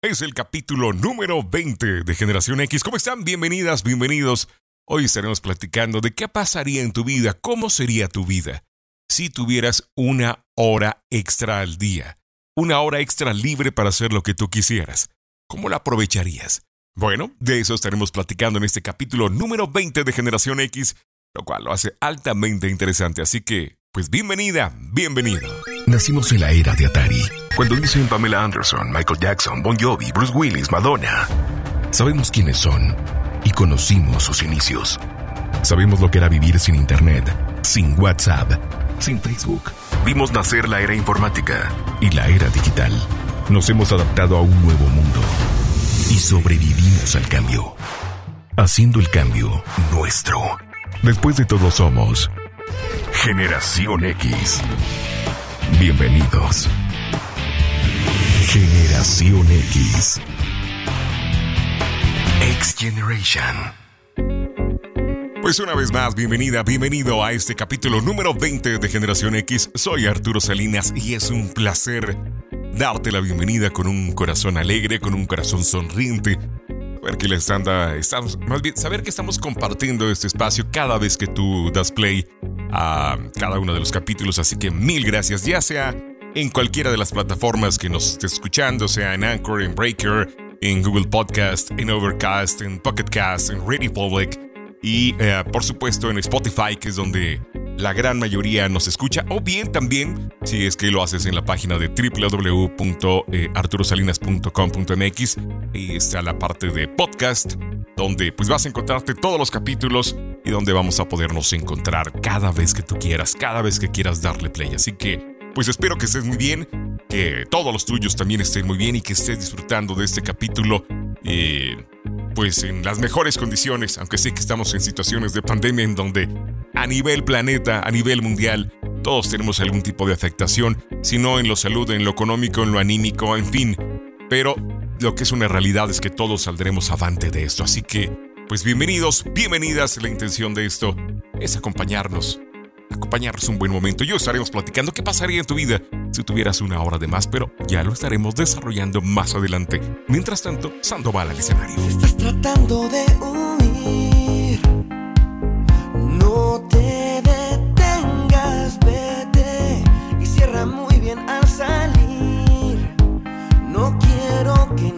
Es el capítulo número 20 de Generación X. ¿Cómo están? Bienvenidas, bienvenidos. Hoy estaremos platicando de qué pasaría en tu vida, cómo sería tu vida si tuvieras una hora extra al día, una hora extra libre para hacer lo que tú quisieras. ¿Cómo la aprovecharías? Bueno, de eso estaremos platicando en este capítulo número 20 de Generación X, lo cual lo hace altamente interesante. Así que, pues bienvenida, bienvenido. Nacimos en la era de Atari, cuando dicen Pamela Anderson, Michael Jackson, Bon Jovi, Bruce Willis, Madonna. Sabemos quiénes son y conocimos sus inicios. Sabemos lo que era vivir sin Internet, sin WhatsApp, sin Facebook. Vimos nacer la era informática y la era digital. Nos hemos adaptado a un nuevo mundo y sobrevivimos al cambio, haciendo el cambio nuestro. Después de todo somos Generación X. Bienvenidos. Generación X. X Generation. Pues una vez más, bienvenida, bienvenido a este capítulo número 20 de Generación X. Soy Arturo Salinas y es un placer darte la bienvenida con un corazón alegre, con un corazón sonriente. Ver que les anda, saber que estamos compartiendo este espacio cada vez que tú das play a cada uno de los capítulos. Así que mil gracias, ya sea en cualquiera de las plataformas que nos estés escuchando, sea en Anchor, en Breaker, en Google Podcast, en Overcast, en Pocket Cast, en Radio Public y eh, por supuesto en Spotify, que es donde la gran mayoría nos escucha, o bien también si es que lo haces en la página de www.arturosalinas.com.mx y está la parte de podcast, donde pues vas a encontrarte todos los capítulos y donde vamos a podernos encontrar cada vez que tú quieras, cada vez que quieras darle play. Así que pues espero que estés muy bien, que todos los tuyos también estén muy bien y que estés disfrutando de este capítulo. Eh, pues en las mejores condiciones, aunque sé que estamos en situaciones de pandemia en donde a nivel planeta, a nivel mundial, todos tenemos algún tipo de afectación, si no en lo salud, en lo económico, en lo anímico, en fin. Pero lo que es una realidad es que todos saldremos avante de esto, así que, pues bienvenidos, bienvenidas, la intención de esto es acompañarnos acompañarnos un buen momento. Yo estaremos platicando qué pasaría en tu vida si tuvieras una hora de más, pero ya lo estaremos desarrollando más adelante. Mientras tanto, Sandoval al escenario. estás tratando de huir, no te detengas, vete y cierra muy bien al salir. No quiero que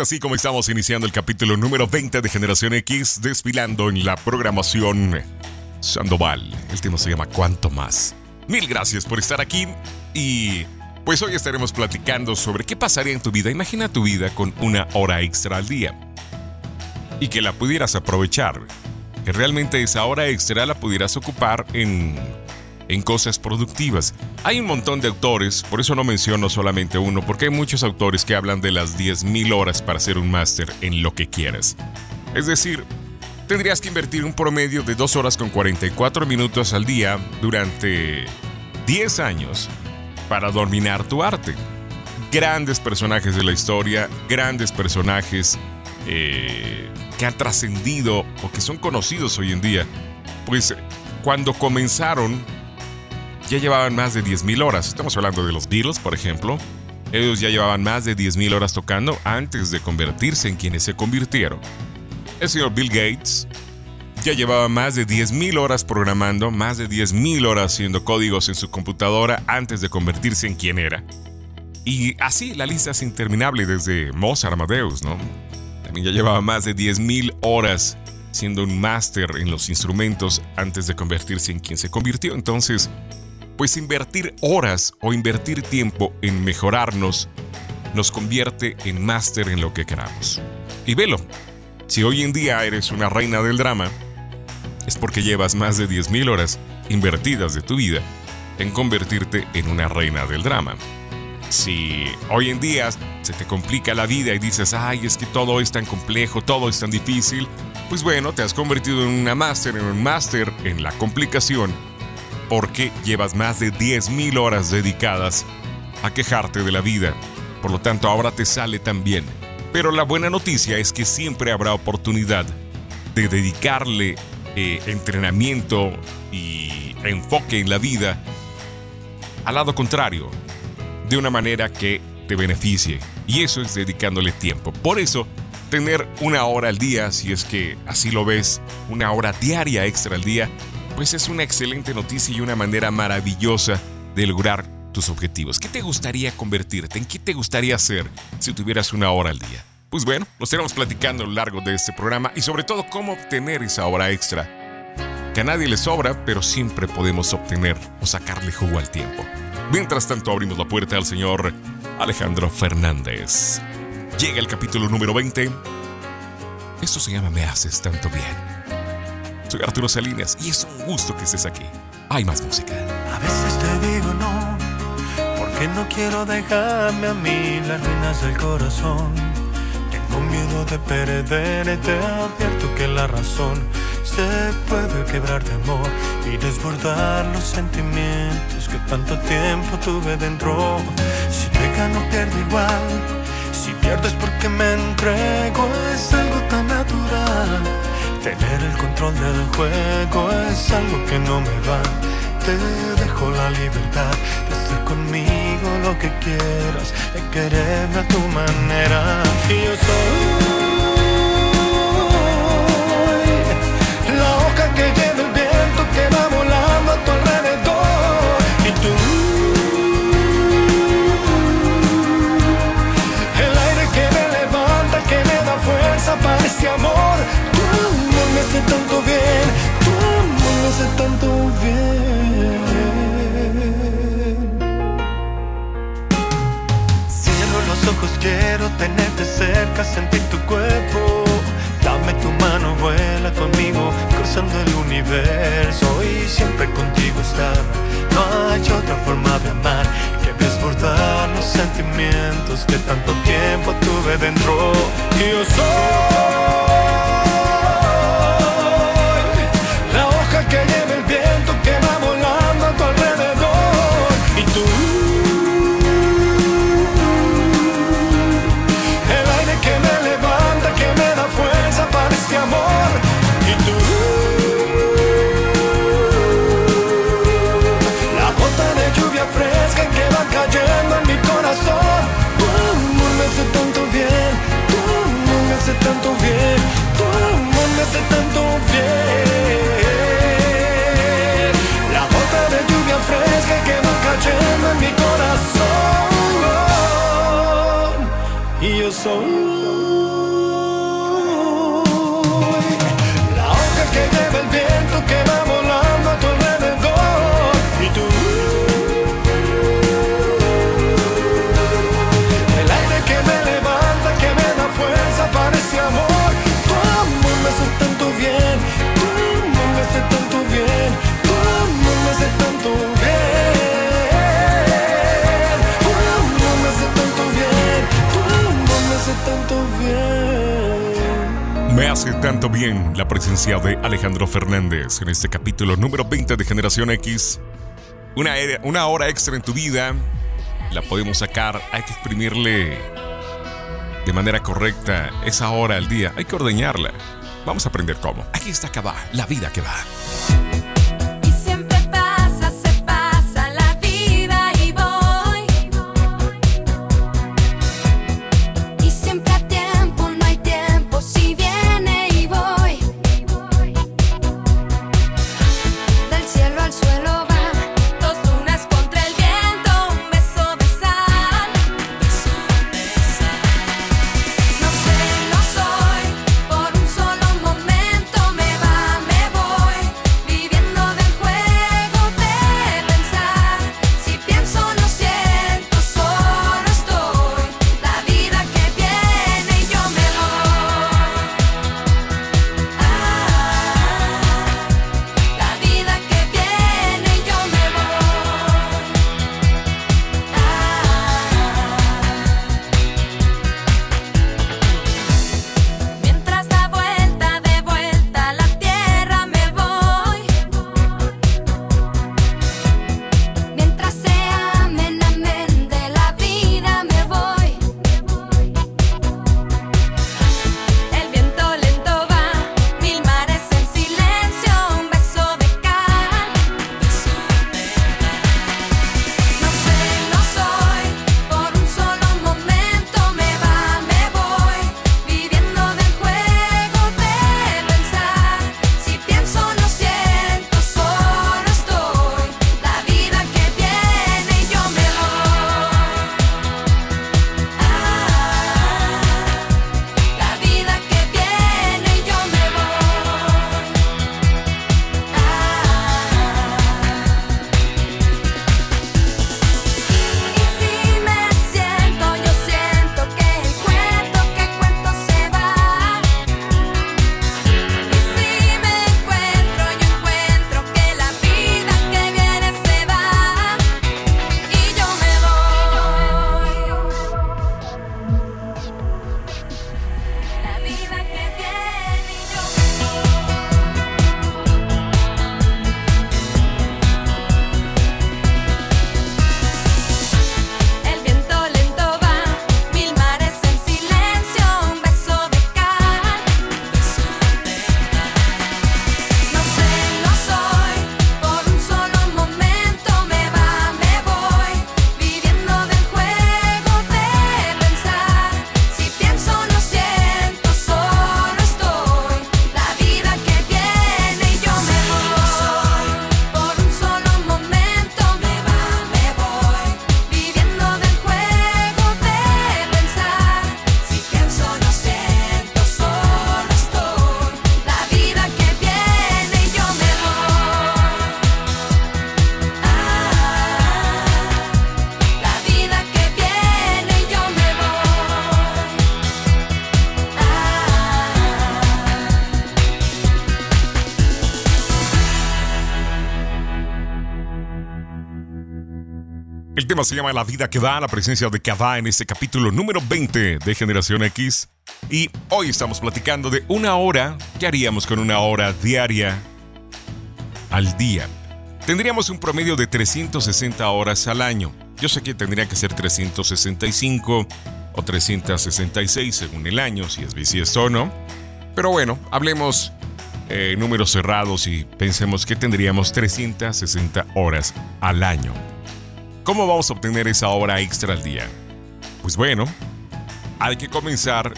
Así como estamos iniciando el capítulo número 20 de Generación X, desfilando en la programación Sandoval. El tema se llama ¿Cuánto más? Mil gracias por estar aquí y pues hoy estaremos platicando sobre qué pasaría en tu vida. Imagina tu vida con una hora extra al día y que la pudieras aprovechar. Que realmente esa hora extra la pudieras ocupar en, en cosas productivas. Hay un montón de autores, por eso no menciono solamente uno, porque hay muchos autores que hablan de las 10.000 horas para hacer un máster en lo que quieras. Es decir, tendrías que invertir un promedio de 2 horas con 44 minutos al día durante 10 años para dominar tu arte. Grandes personajes de la historia, grandes personajes eh, que han trascendido o que son conocidos hoy en día, pues cuando comenzaron ya llevaban más de 10.000 horas. Estamos hablando de los Beatles, por ejemplo. Ellos ya llevaban más de 10.000 horas tocando antes de convertirse en quienes se convirtieron. El señor Bill Gates ya llevaba más de 10.000 horas programando, más de 10.000 horas haciendo códigos en su computadora antes de convertirse en quien era. Y así la lista es interminable desde Mozart Amadeus, ¿no? También ya llevaba más de 10.000 horas siendo un máster en los instrumentos antes de convertirse en quien se convirtió. Entonces, pues invertir horas o invertir tiempo en mejorarnos nos convierte en máster en lo que queramos. Y velo, si hoy en día eres una reina del drama, es porque llevas más de 10.000 horas invertidas de tu vida en convertirte en una reina del drama. Si hoy en día se te complica la vida y dices, ay, es que todo es tan complejo, todo es tan difícil, pues bueno, te has convertido en una máster, en un máster en la complicación porque llevas más de 10.000 horas dedicadas a quejarte de la vida. Por lo tanto, ahora te sale tan bien. Pero la buena noticia es que siempre habrá oportunidad de dedicarle eh, entrenamiento y enfoque en la vida al lado contrario, de una manera que te beneficie. Y eso es dedicándole tiempo. Por eso, tener una hora al día, si es que así lo ves, una hora diaria extra al día, pues es una excelente noticia y una manera maravillosa de lograr tus objetivos. ¿Qué te gustaría convertirte? ¿En qué te gustaría hacer si tuvieras una hora al día? Pues bueno, lo estaremos platicando a lo largo de este programa y sobre todo cómo obtener esa hora extra. Que a nadie le sobra, pero siempre podemos obtener o sacarle jugo al tiempo. Mientras tanto, abrimos la puerta al señor Alejandro Fernández. Llega el capítulo número 20. Esto se llama Me haces tanto bien. Soy Arturo Salinas y es un gusto que estés aquí. Hay más música. A veces te digo no, porque no quiero dejarme a mí las reinas del corazón. Tengo miedo de perderte, advierto que la razón se puede quebrar de amor y desbordar los sentimientos que tanto tiempo tuve dentro. Si te gano, pierdo igual. Si pierdes porque me entrego, es algo tan natural. Tener el control del juego es algo que no me va. Te dejo la libertad de hacer conmigo lo que quieras, de quererme a tu manera. Y yo soy la hoja que lleva el viento que va volando a tu alrededor. Y tú, el aire que me levanta, que me da fuerza para este amor. Hace tanto bien, tu amor me hace tanto bien. Cierro los ojos, quiero tenerte cerca, sentir tu cuerpo. Dame tu mano, vuela conmigo, cruzando el universo y siempre contigo estar. No hay otra forma de amar que desbordar los sentimientos que tanto tiempo tuve dentro. Y yo soy tanto bien la presencia de Alejandro Fernández en este capítulo número 20 de Generación X. Una, hora extra en tu vida la podemos sacar, hay que exprimirle de manera correcta esa hora al día, hay que ordeñarla. Vamos a aprender cómo. Aquí está acá la vida que va. Tema se llama La vida que da, la presencia de Kava en este capítulo número 20 de Generación X. Y hoy estamos platicando de una hora. ¿Qué haríamos con una hora diaria al día? Tendríamos un promedio de 360 horas al año. Yo sé que tendría que ser 365 o 366 según el año, si es bisiesto o no. Pero bueno, hablemos eh, números cerrados y pensemos que tendríamos 360 horas al año. ¿Cómo vamos a obtener esa hora extra al día? Pues bueno, hay que comenzar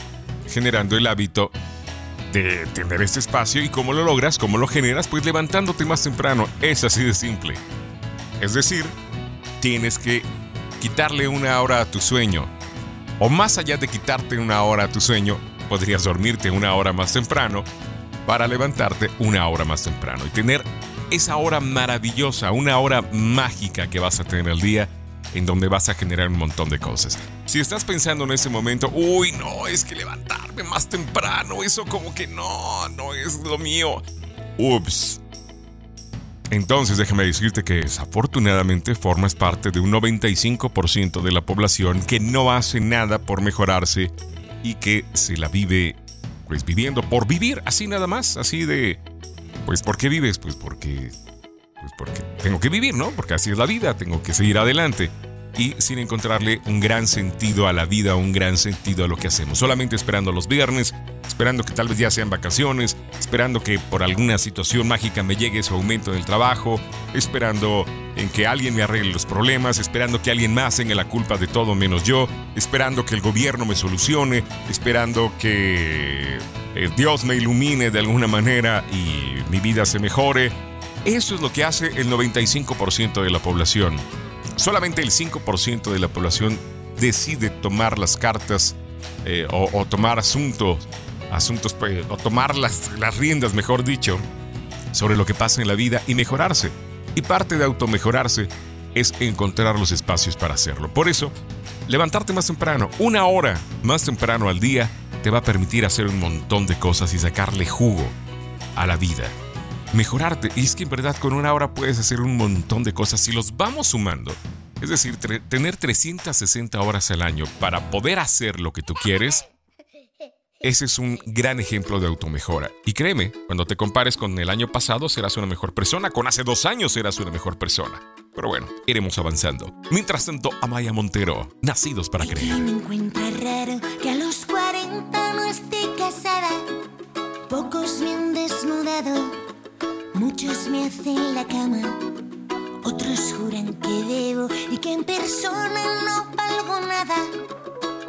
generando el hábito de tener este espacio y cómo lo logras, cómo lo generas, pues levantándote más temprano. Es así de simple. Es decir, tienes que quitarle una hora a tu sueño. O más allá de quitarte una hora a tu sueño, podrías dormirte una hora más temprano para levantarte una hora más temprano y tener esa hora maravillosa, una hora mágica que vas a tener el día en donde vas a generar un montón de cosas. Si estás pensando en ese momento, uy, no, es que levantarme más temprano, eso como que no, no es lo mío. Ups. Entonces déjame decirte que desafortunadamente formas parte de un 95% de la población que no hace nada por mejorarse y que se la vive pues viviendo por vivir, así nada más, así de, pues ¿por qué vives? Pues porque, pues porque tengo que vivir, ¿no? Porque así es la vida, tengo que seguir adelante y sin encontrarle un gran sentido a la vida, un gran sentido a lo que hacemos. Solamente esperando los viernes, esperando que tal vez ya sean vacaciones, esperando que por alguna situación mágica me llegue su aumento del trabajo, esperando en que alguien me arregle los problemas, esperando que alguien más tenga la culpa de todo menos yo, esperando que el gobierno me solucione, esperando que eh, Dios me ilumine de alguna manera y mi vida se mejore. Eso es lo que hace el 95% de la población solamente el 5% de la población decide tomar las cartas eh, o, tomar asuntos, asuntos pues, o tomar las, las riendas, mejor dicho, sobre lo que pasa en la vida y mejorarse. Y parte de automejorarse es encontrar los espacios para hacerlo. Por eso, levantarte más temprano, una hora más temprano al día, te va a permitir hacer un montón de cosas y sacarle jugo a la vida mejorarte. Y es que en verdad con una hora puedes hacer un montón de cosas si los vamos sumando. Es decir, tener 360 horas al año para poder hacer lo que tú quieres, ese es un gran ejemplo de automejora. Y créeme, cuando te compares con el año pasado serás una mejor persona, con hace dos años serás una mejor persona. Pero bueno, iremos avanzando. Mientras tanto, Amaya Montero, Nacidos para Creer. me encuentra raro que a los 40 no esté casada. Pocos me han desnudado Muchos me hacen la cama, otros juran que debo y que en persona no valgo nada.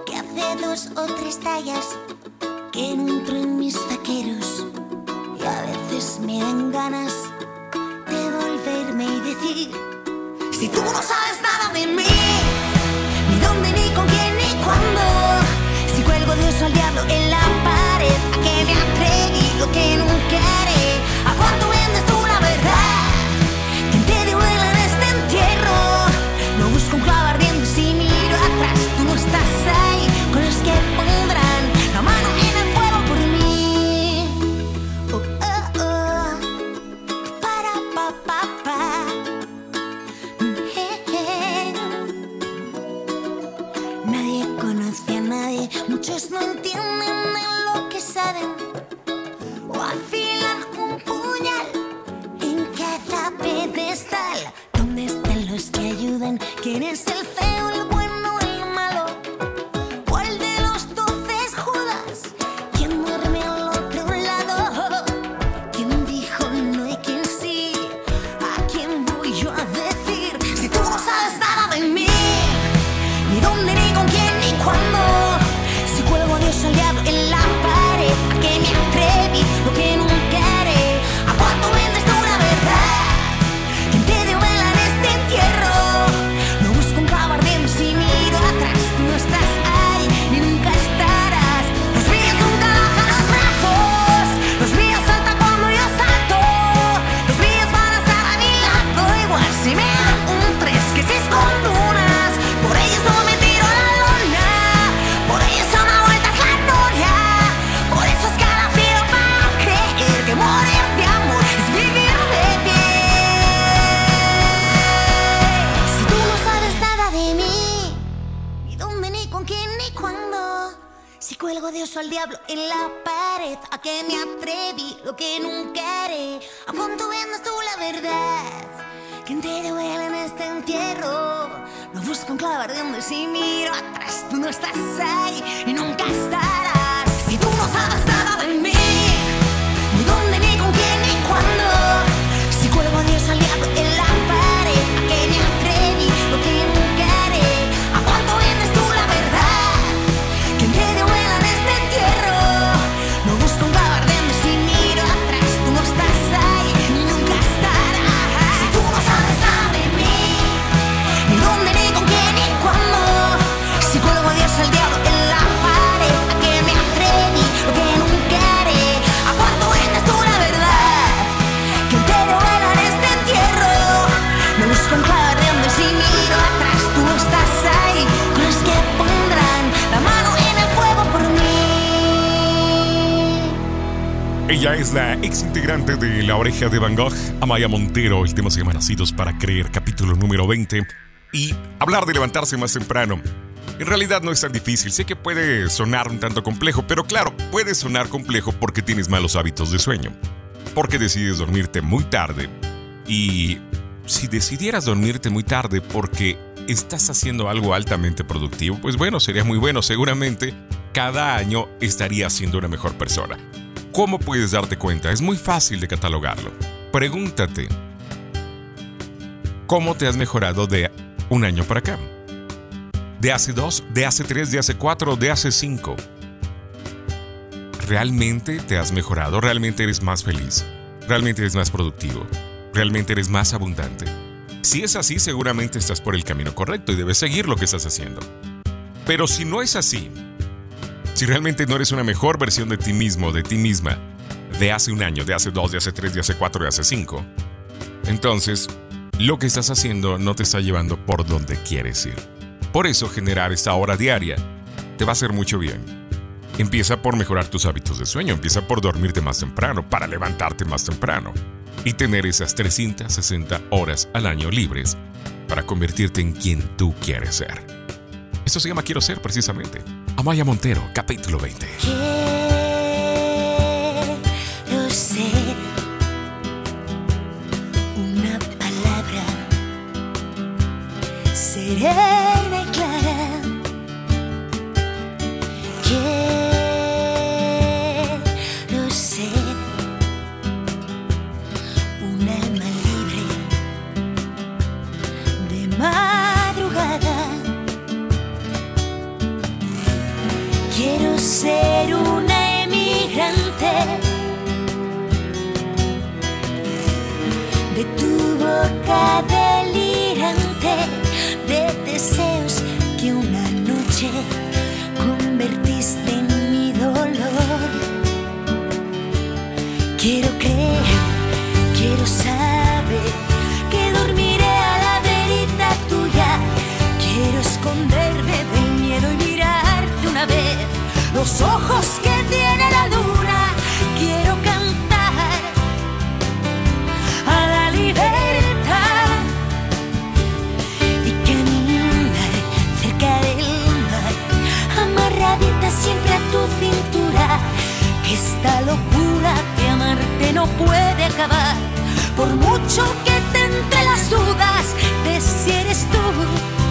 Que hace dos o tres tallas que no entro en mis vaqueros y a veces me dan ganas de volverme y decir: Si tú no sabes nada de mí, ni dónde, ni con quién, ni cuándo, si cuelgo de eso al diablo en la pared, a que me atreví lo que nunca haré, cuánto vendes tú la verdad, que te duela en este entierro, no busco un clavo ardiendo si miro atrás, tú no estás ahí con los que pondrán la mano en el fuego por mí. Oh, oh, oh. Para, pa, pa, pa. Eh, eh. Nadie conoce a nadie, muchos no entienden de lo que saben ayudan? ¿Quién que me atreví, lo que nunca haré. ¿A cuánto vendes tú la verdad? ¿Quién te duele en este entierro? No busco un clavo ardiendo y si miro atrás, tú no estás ahí y nunca estarás. Ella es la ex integrante de La Oreja de Van Gogh, Amaya Montero. El tema se llama Nacidos para Creer, capítulo número 20. Y hablar de levantarse más temprano. En realidad no es tan difícil, sé que puede sonar un tanto complejo, pero claro, puede sonar complejo porque tienes malos hábitos de sueño, porque decides dormirte muy tarde y si decidieras dormirte muy tarde porque estás haciendo algo altamente productivo, pues bueno, sería muy bueno, seguramente cada año estarías siendo una mejor persona. ¿Cómo puedes darte cuenta? Es muy fácil de catalogarlo. Pregúntate, ¿cómo te has mejorado de un año para acá? ¿De hace dos? ¿De hace tres? ¿De hace cuatro? ¿De hace cinco? ¿Realmente te has mejorado? ¿Realmente eres más feliz? ¿Realmente eres más productivo? ¿Realmente eres más abundante? Si es así, seguramente estás por el camino correcto y debes seguir lo que estás haciendo. Pero si no es así, si realmente no eres una mejor versión de ti mismo, de ti misma, de hace un año, de hace dos, de hace tres, de hace cuatro, de hace cinco, entonces lo que estás haciendo no te está llevando por donde quieres ir. Por eso generar esta hora diaria te va a hacer mucho bien. Empieza por mejorar tus hábitos de sueño, empieza por dormirte más temprano, para levantarte más temprano y tener esas 360 horas al año libres para convertirte en quien tú quieres ser. Eso se llama Quiero Ser precisamente. Amaya Montero, capítulo 20. Quiero ser una palabra serena tu boca delirante de deseos que una noche convertiste en mi dolor. Quiero creer, quiero saber que dormiré a la verita tuya. Quiero esconderme del miedo y mirarte una vez los ojos que tiene la luna. Siempre a tu cintura. Que esta locura de amarte no puede acabar, por mucho que te entre las dudas de si eres tú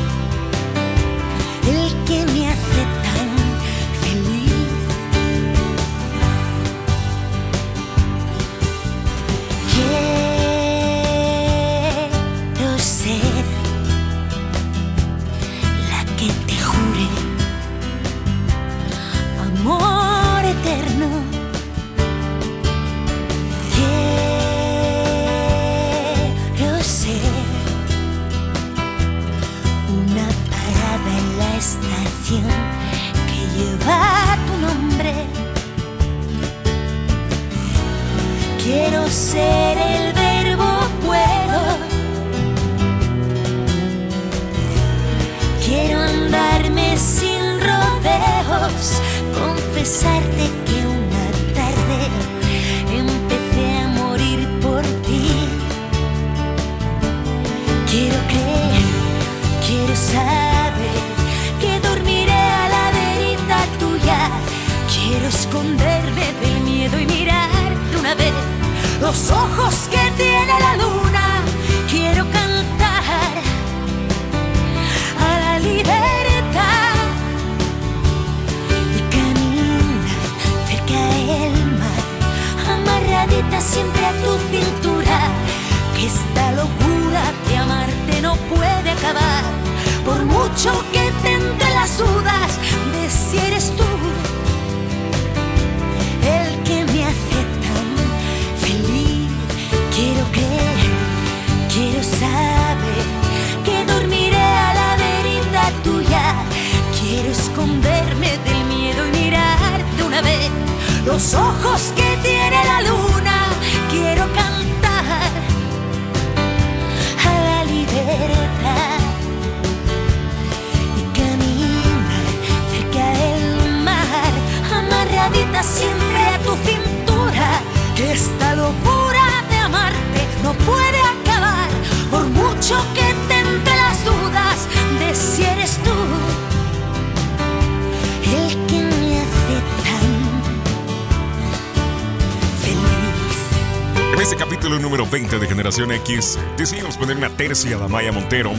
15. Decidimos poner una tercia a Maya Montero.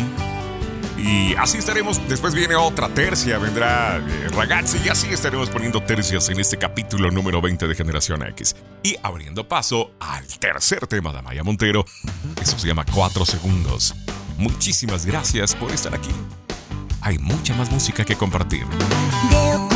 Y así estaremos. Después viene otra tercia, vendrá eh, Ragazzi. Y así estaremos poniendo tercias en este capítulo número 20 de Generación X. Y abriendo paso al tercer tema de Maya Montero. Eso se llama 4 segundos. Muchísimas gracias por estar aquí. Hay mucha más música que compartir. Veo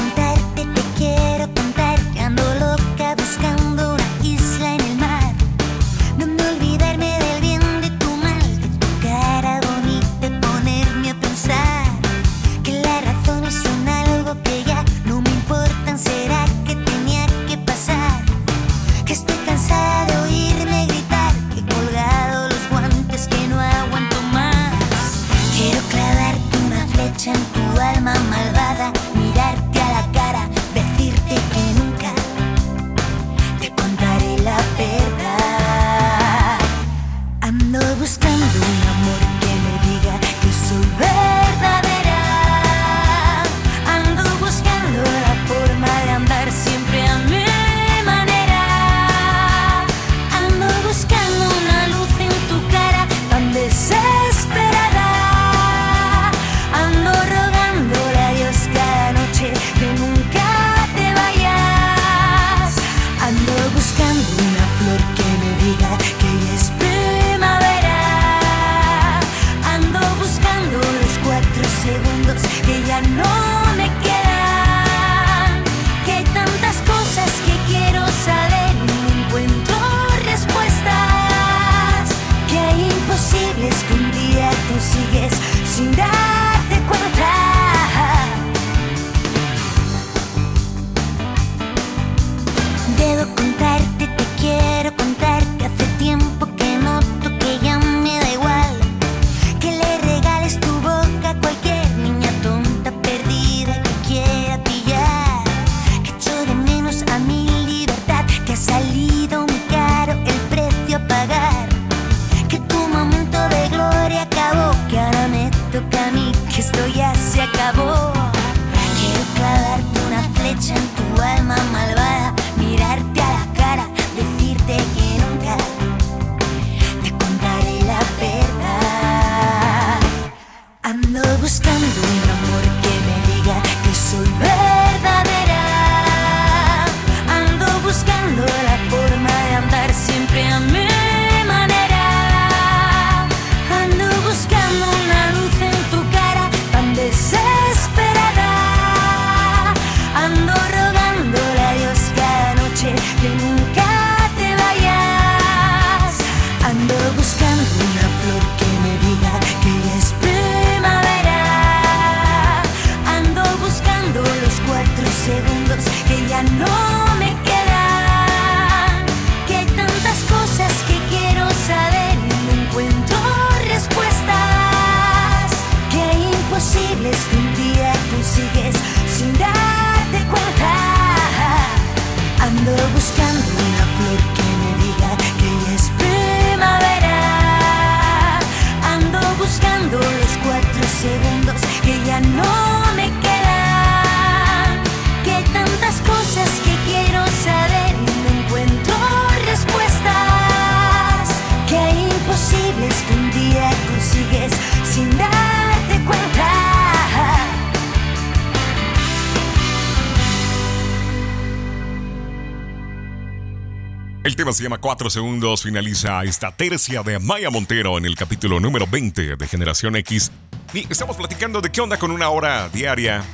tema se llama 4 segundos, finaliza esta tercia de Maya Montero en el capítulo número 20 de Generación X. Y estamos platicando de qué onda con una hora diaria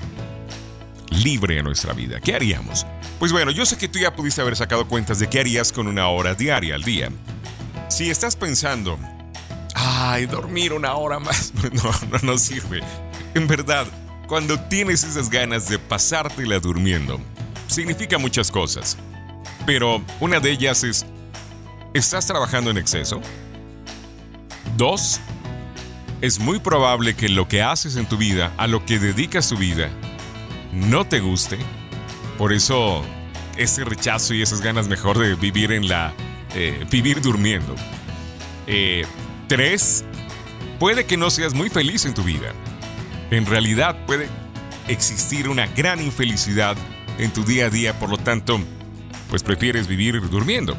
libre en nuestra vida. ¿Qué haríamos? Pues bueno, yo sé que tú ya pudiste haber sacado cuentas de qué harías con una hora diaria al día. Si estás pensando, ay, dormir una hora más, no, no, no sirve. En verdad, cuando tienes esas ganas de pasártela durmiendo, significa muchas cosas. Pero una de ellas es, ¿estás trabajando en exceso? Dos, es muy probable que lo que haces en tu vida, a lo que dedicas tu vida, no te guste. Por eso, ese rechazo y esas ganas mejor de vivir en la... eh, vivir durmiendo. Eh, tres, puede que no seas muy feliz en tu vida. En realidad puede existir una gran infelicidad en tu día a día, por lo tanto, pues prefieres vivir durmiendo.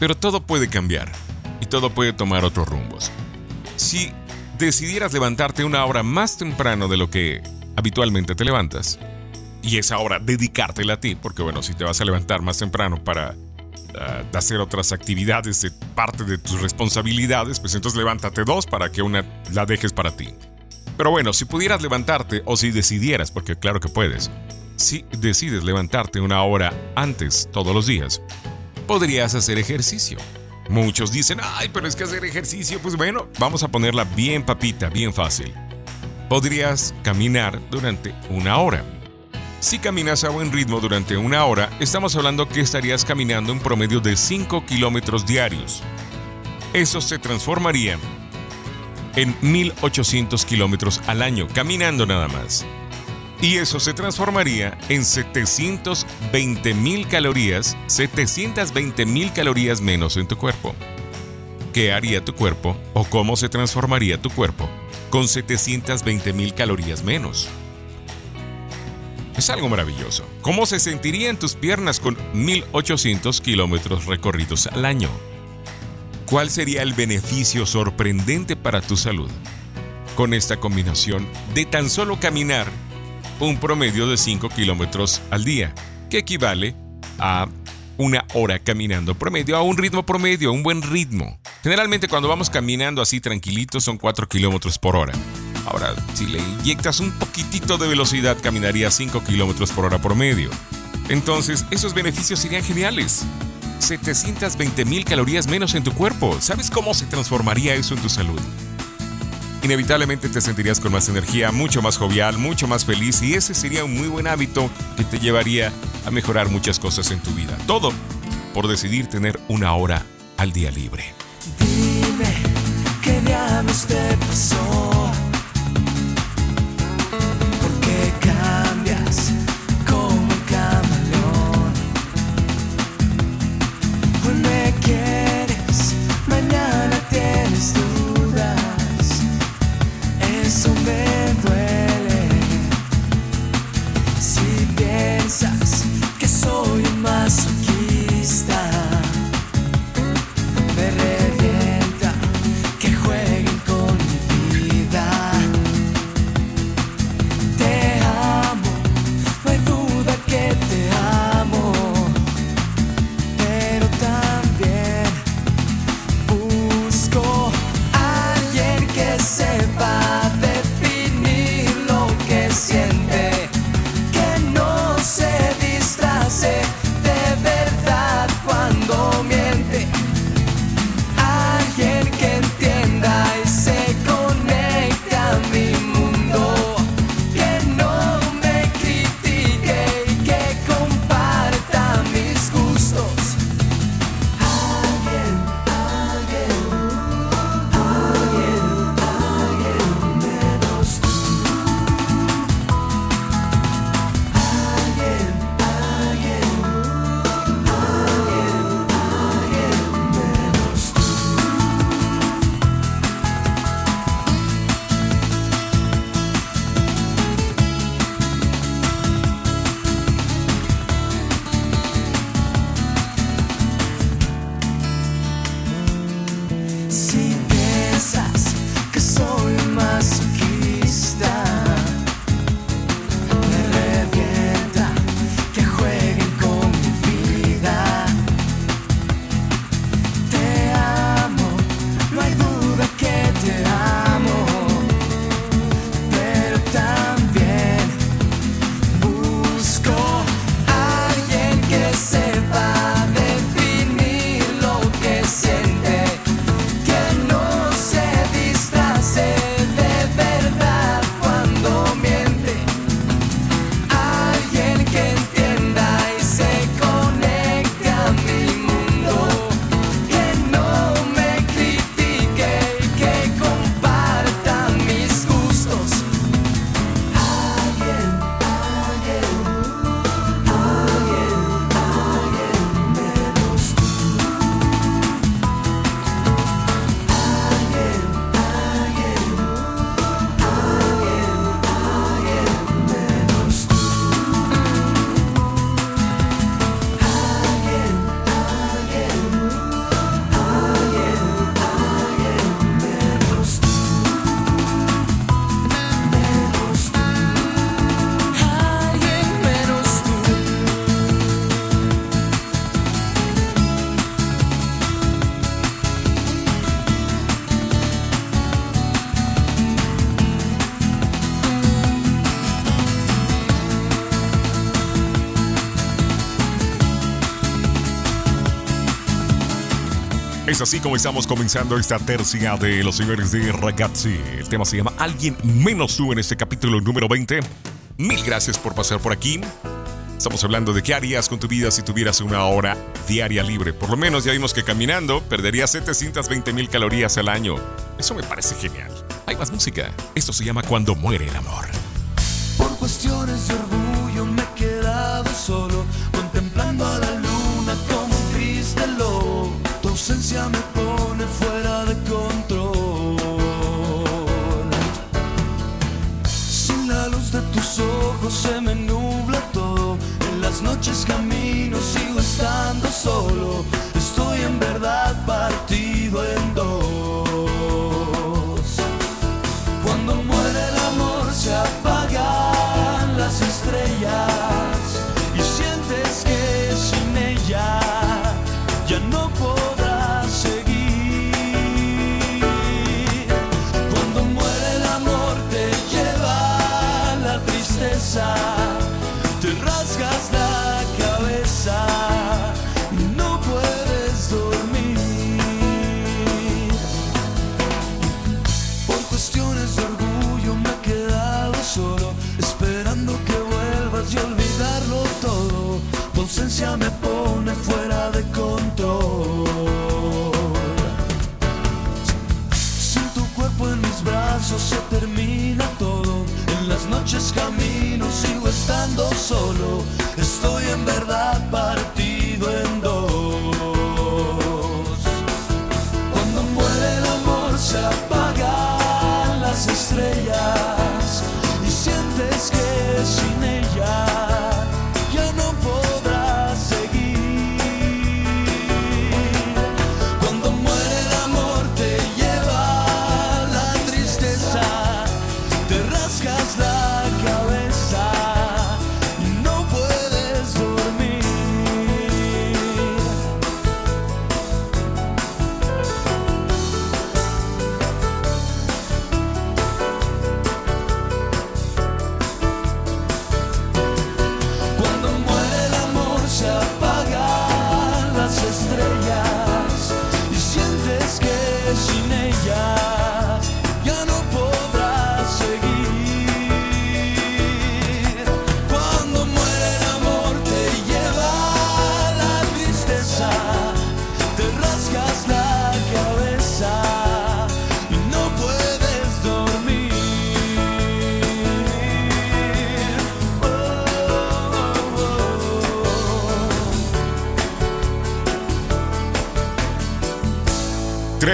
Pero todo puede cambiar y todo puede tomar otros rumbos. Si decidieras levantarte una hora más temprano de lo que habitualmente te levantas, y esa hora dedicártela a ti, porque bueno, si te vas a levantar más temprano para ah, hacer otras actividades de parte de tus responsabilidades, pues entonces levántate dos para que una la dejes para ti. Pero bueno, si pudieras levantarte o si decidieras, porque claro que puedes, si decides levantarte una hora antes todos los días, podrías hacer ejercicio. Muchos dicen, ay, pero es que hacer ejercicio, pues bueno, vamos a ponerla bien papita, bien fácil. Podrías caminar durante una hora. Si caminas a buen ritmo durante una hora, estamos hablando que estarías caminando un promedio de 5 kilómetros diarios. Eso se transformaría en 1800 kilómetros al año, caminando nada más. Y eso se transformaría en 720 mil calorías, 720 mil calorías menos en tu cuerpo. ¿Qué haría tu cuerpo o cómo se transformaría tu cuerpo con 720 mil calorías menos? Es algo maravilloso. ¿Cómo se sentirían tus piernas con 1800 kilómetros recorridos al año? ¿Cuál sería el beneficio sorprendente para tu salud con esta combinación de tan solo caminar un promedio de 5 kilómetros al día, que equivale a una hora caminando promedio, a un ritmo promedio, a un buen ritmo. Generalmente cuando vamos caminando así tranquilitos son 4 kilómetros por hora. Ahora, si le inyectas un poquitito de velocidad, caminaría 5 kilómetros por hora promedio. Entonces, esos beneficios serían geniales. 720 mil calorías menos en tu cuerpo. ¿Sabes cómo se transformaría eso en tu salud? Inevitablemente te sentirías con más energía, mucho más jovial, mucho más feliz y ese sería un muy buen hábito que te llevaría a mejorar muchas cosas en tu vida. Todo por decidir tener una hora al día libre. Dime qué diablos te pasó. Es así como estamos comenzando esta tercia de los señores de Ragazzi. El tema se llama Alguien menos tú en este capítulo número 20. Mil gracias por pasar por aquí. Estamos hablando de qué harías con tu vida si tuvieras una hora diaria libre. Por lo menos ya vimos que caminando perderías 720 mil calorías al año. Eso me parece genial. Hay más música. Esto se llama Cuando muere el amor.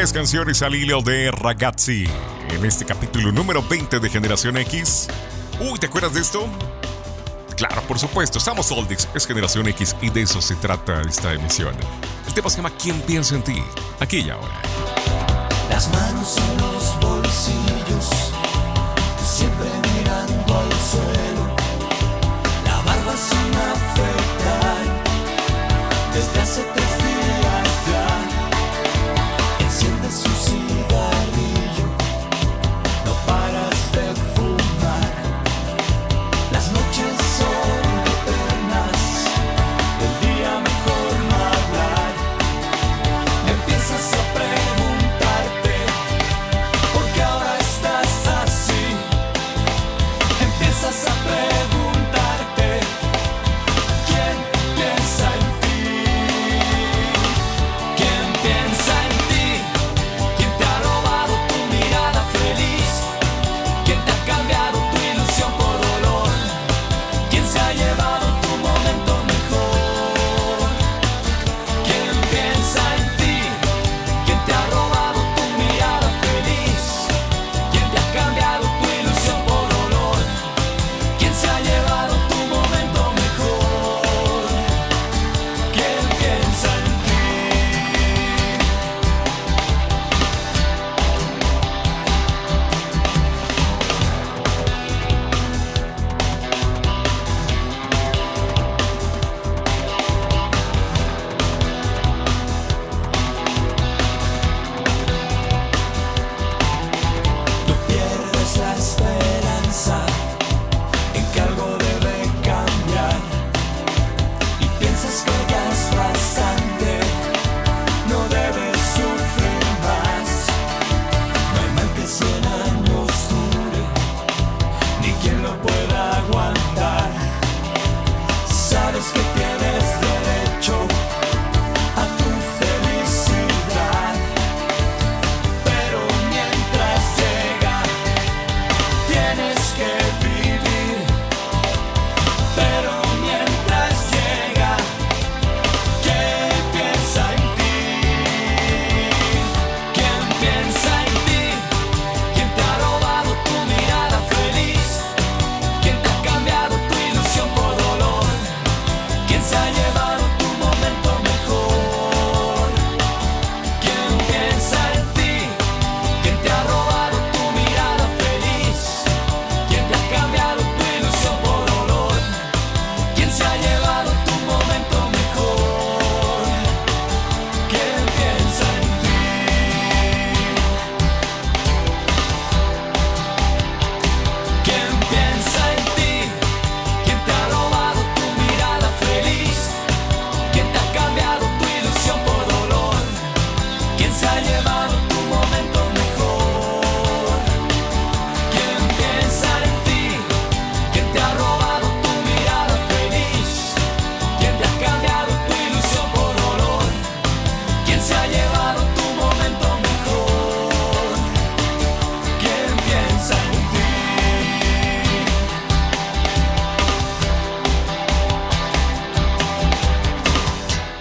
Tres canciones al hilo de Ragazzi en este capítulo número 20 de Generación X. Uy, ¿te acuerdas de esto? Claro, por supuesto, estamos Oldies, es Generación X y de eso se trata esta emisión. El tema se llama ¿Quién piensa en ti? Aquí y ahora. Las manos en los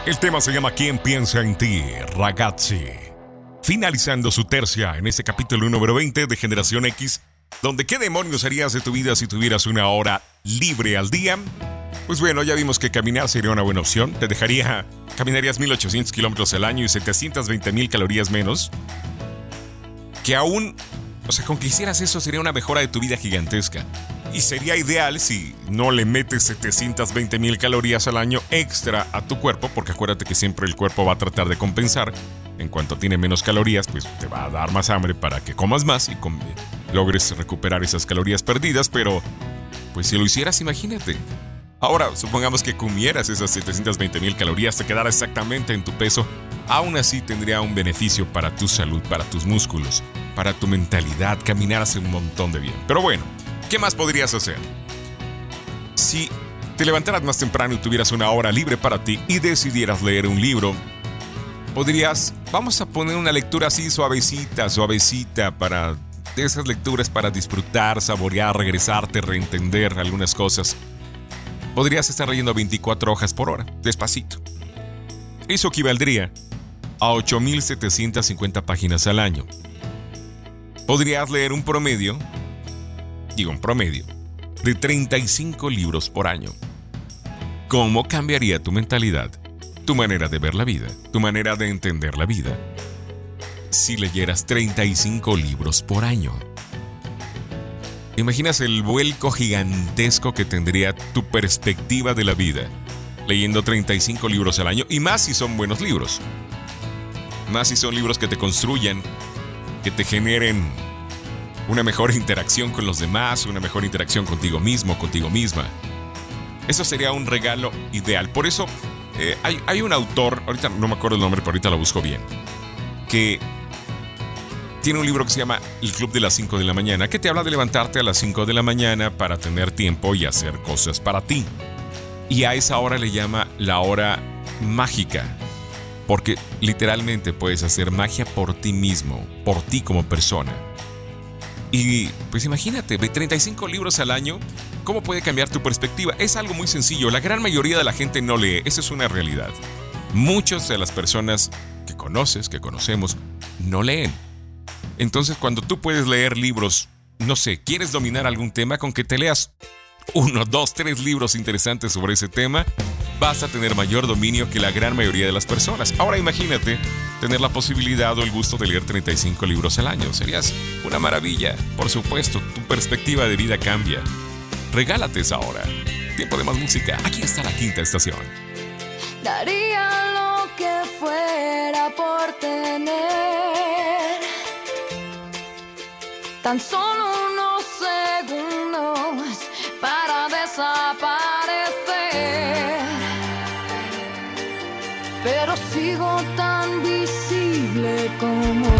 El tema se llama ¿Quién piensa en ti? Ragazzi. Finalizando su tercia en este capítulo número 20 de Generación X, donde ¿qué demonios harías de tu vida si tuvieras una hora libre al día? Pues bueno, ya vimos que caminar sería una buena opción. Te dejaría, caminarías 1800 kilómetros al año y 720 mil calorías menos. Que aún, o sea, con que hicieras eso sería una mejora de tu vida gigantesca. Y sería ideal si no le metes 720 mil calorías al año extra a tu cuerpo, porque acuérdate que siempre el cuerpo va a tratar de compensar. En cuanto tiene menos calorías, pues te va a dar más hambre para que comas más y logres recuperar esas calorías perdidas, pero pues si lo hicieras, imagínate. Ahora, supongamos que comieras esas 720 mil calorías, te quedara exactamente en tu peso, aún así tendría un beneficio para tu salud, para tus músculos, para tu mentalidad, caminar hace un montón de bien. Pero bueno, ¿Qué más podrías hacer? Si te levantaras más temprano y tuvieras una hora libre para ti y decidieras leer un libro, podrías, vamos a poner una lectura así suavecita, suavecita para esas lecturas para disfrutar, saborear, regresarte, reentender algunas cosas. Podrías estar leyendo 24 hojas por hora, despacito. Eso equivaldría a 8.750 páginas al año. Podrías leer un promedio un promedio, de 35 libros por año. ¿Cómo cambiaría tu mentalidad, tu manera de ver la vida, tu manera de entender la vida, si leyeras 35 libros por año? ¿Imaginas el vuelco gigantesco que tendría tu perspectiva de la vida leyendo 35 libros al año? Y más si son buenos libros. Más si son libros que te construyan, que te generen una mejor interacción con los demás, una mejor interacción contigo mismo, contigo misma. Eso sería un regalo ideal. Por eso eh, hay, un autor, ahorita no me acuerdo el nombre, pero ahorita lo busco bien, que tiene un libro que se llama El Club de las 5 de la mañana, que te habla de levantarte a las 5 de la mañana para tener tiempo y hacer cosas para ti. Y a esa hora le llama la hora mágica, porque literalmente puedes hacer magia por ti mismo, por ti como persona. Y pues imagínate, de 35 libros al año, ¿cómo puede cambiar tu perspectiva? Es algo muy sencillo, la gran mayoría de la gente no lee, esa es una realidad. Muchas de las personas que conoces, que conocemos, no leen. Entonces cuando tú puedes leer libros, no sé, quieres dominar algún tema con que te leas uno, dos, tres libros interesantes sobre ese tema, vas a tener mayor dominio que la gran mayoría de las personas. Ahora imagínate tener la posibilidad o el gusto de leer 35 libros al año. Serías una maravilla. Por supuesto, tu perspectiva de vida cambia. Regálate esa hora. Tiempo de más música. Aquí está la quinta estación. Daría lo que fuera por tener tan solo como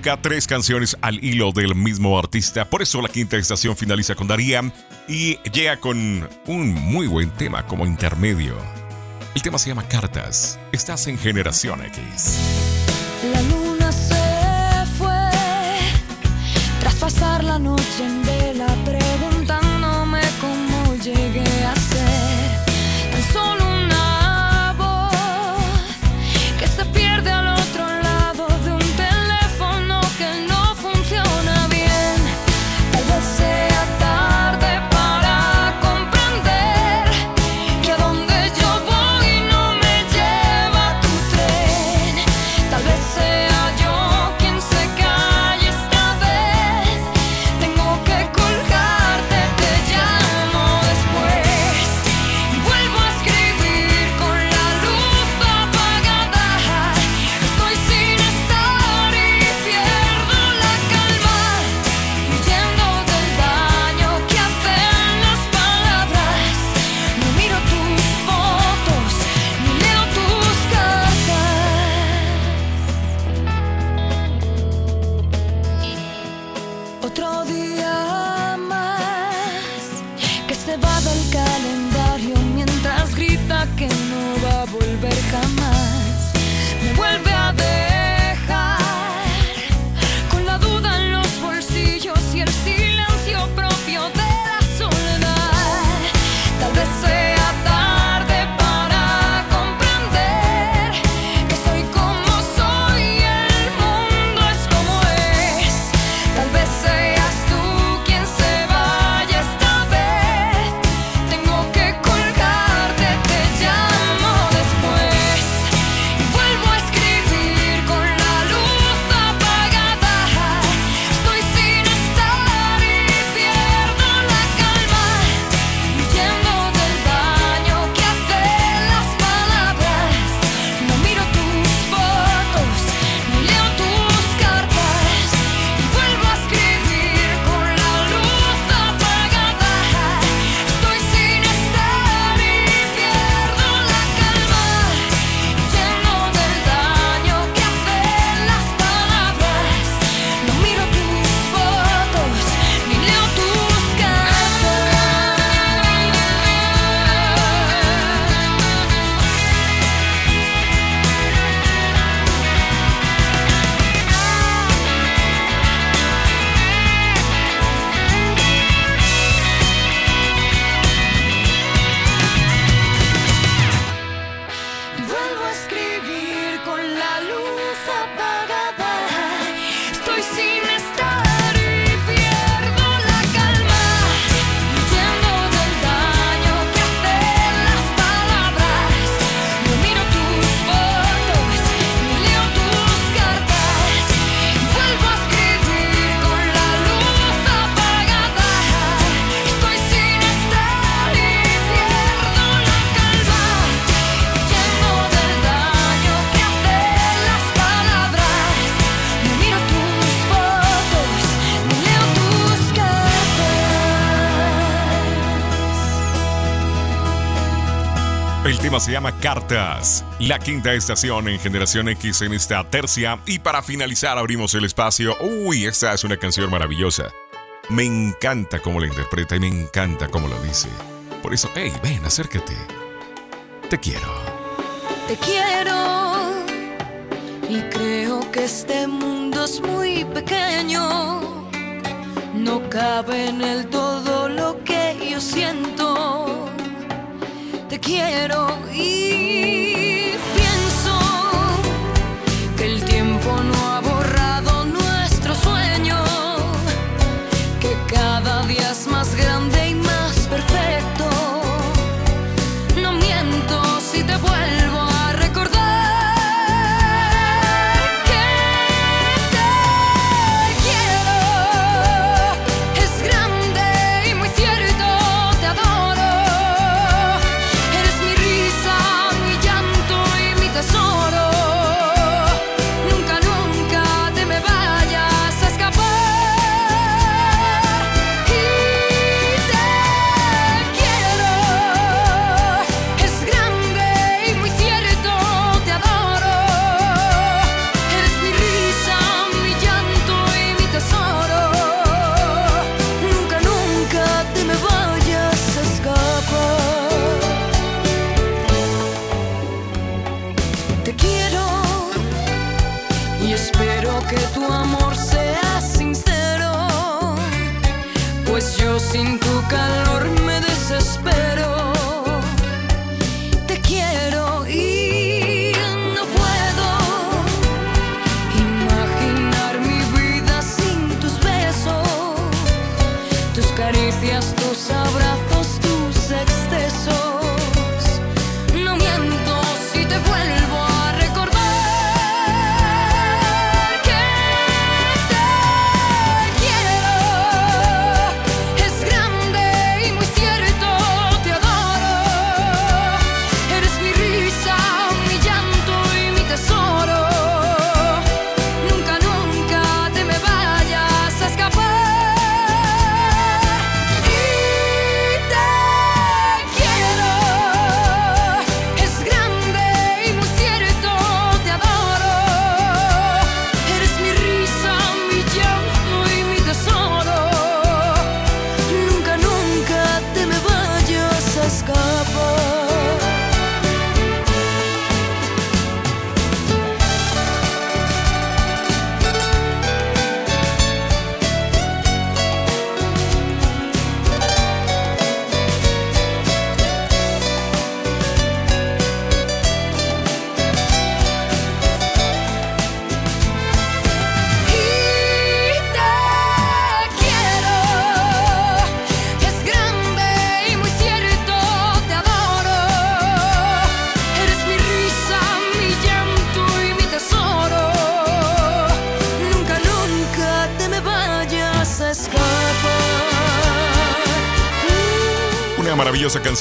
tres canciones al hilo del mismo artista. Por eso la quinta estación finaliza con Daría y llega con un muy buen tema como intermedio. El tema se llama Cartas. Estás en Generación X. se llama Cartas. La quinta estación en Generación X en esta tercia. Y para finalizar abrimos el espacio. Uy, esta es una canción maravillosa. Me encanta cómo la interpreta y me encanta cómo lo dice. Por eso, hey, ven, acércate. Te quiero. Te quiero. Y creo que este mundo es muy pequeño. No cabe en el todo lo que yo siento te quiero y pienso que el tiempo no ha borrado nuestro sueño, que cada día es más grande.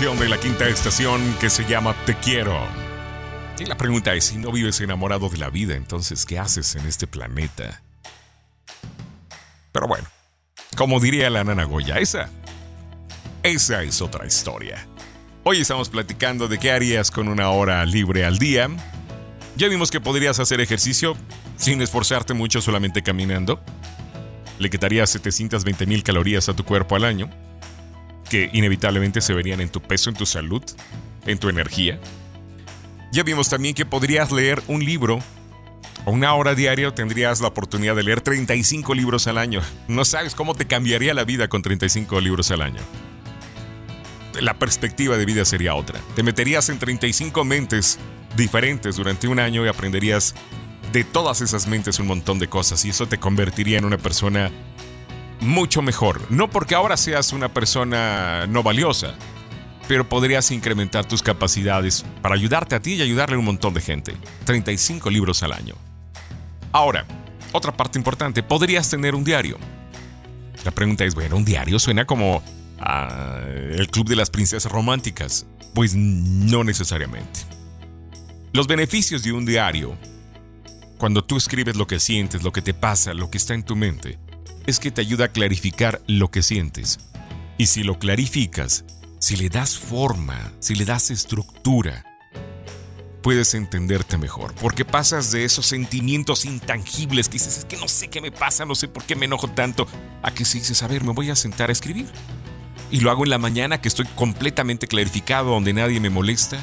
Canción de la quinta estación que se llama Te quiero. Y la pregunta es, si no vives enamorado de la vida, entonces, ¿qué haces en este planeta? Pero bueno, como diría la nana Goya, esa, esa es otra historia. Hoy estamos platicando de qué harías con una hora libre al día. Ya vimos que podrías hacer ejercicio sin esforzarte mucho solamente caminando. Le quitarías 720 mil calorías a tu cuerpo al año que inevitablemente se verían en tu peso, en tu salud, en tu energía. Ya vimos también que podrías leer un libro o una hora diaria tendrías la oportunidad de leer 35 libros al año. No sabes cómo te cambiaría la vida con 35 libros al año. La perspectiva de vida sería otra. Te meterías en 35 mentes diferentes durante un año y aprenderías de todas esas mentes un montón de cosas y eso te convertiría en una persona mucho mejor. No porque ahora seas una persona no valiosa, pero podrías incrementar tus capacidades para ayudarte a ti y ayudarle a un montón de gente. 35 libros al año. Ahora, otra parte importante, podrías tener un diario. La pregunta es, bueno, un diario suena como ah, el club de las princesas románticas. Pues no necesariamente. Los beneficios de un diario, cuando tú escribes lo que sientes, lo que te pasa, lo que está en tu mente, es que te ayuda a clarificar lo que sientes. Y si lo clarificas, si le das forma, si le das estructura, puedes entenderte mejor. Porque pasas de esos sentimientos intangibles que dices, es que no sé qué me pasa, no sé por qué me enojo tanto, a que si dices, a ver, me voy a sentar a escribir. Y lo hago en la mañana que estoy completamente clarificado, donde nadie me molesta.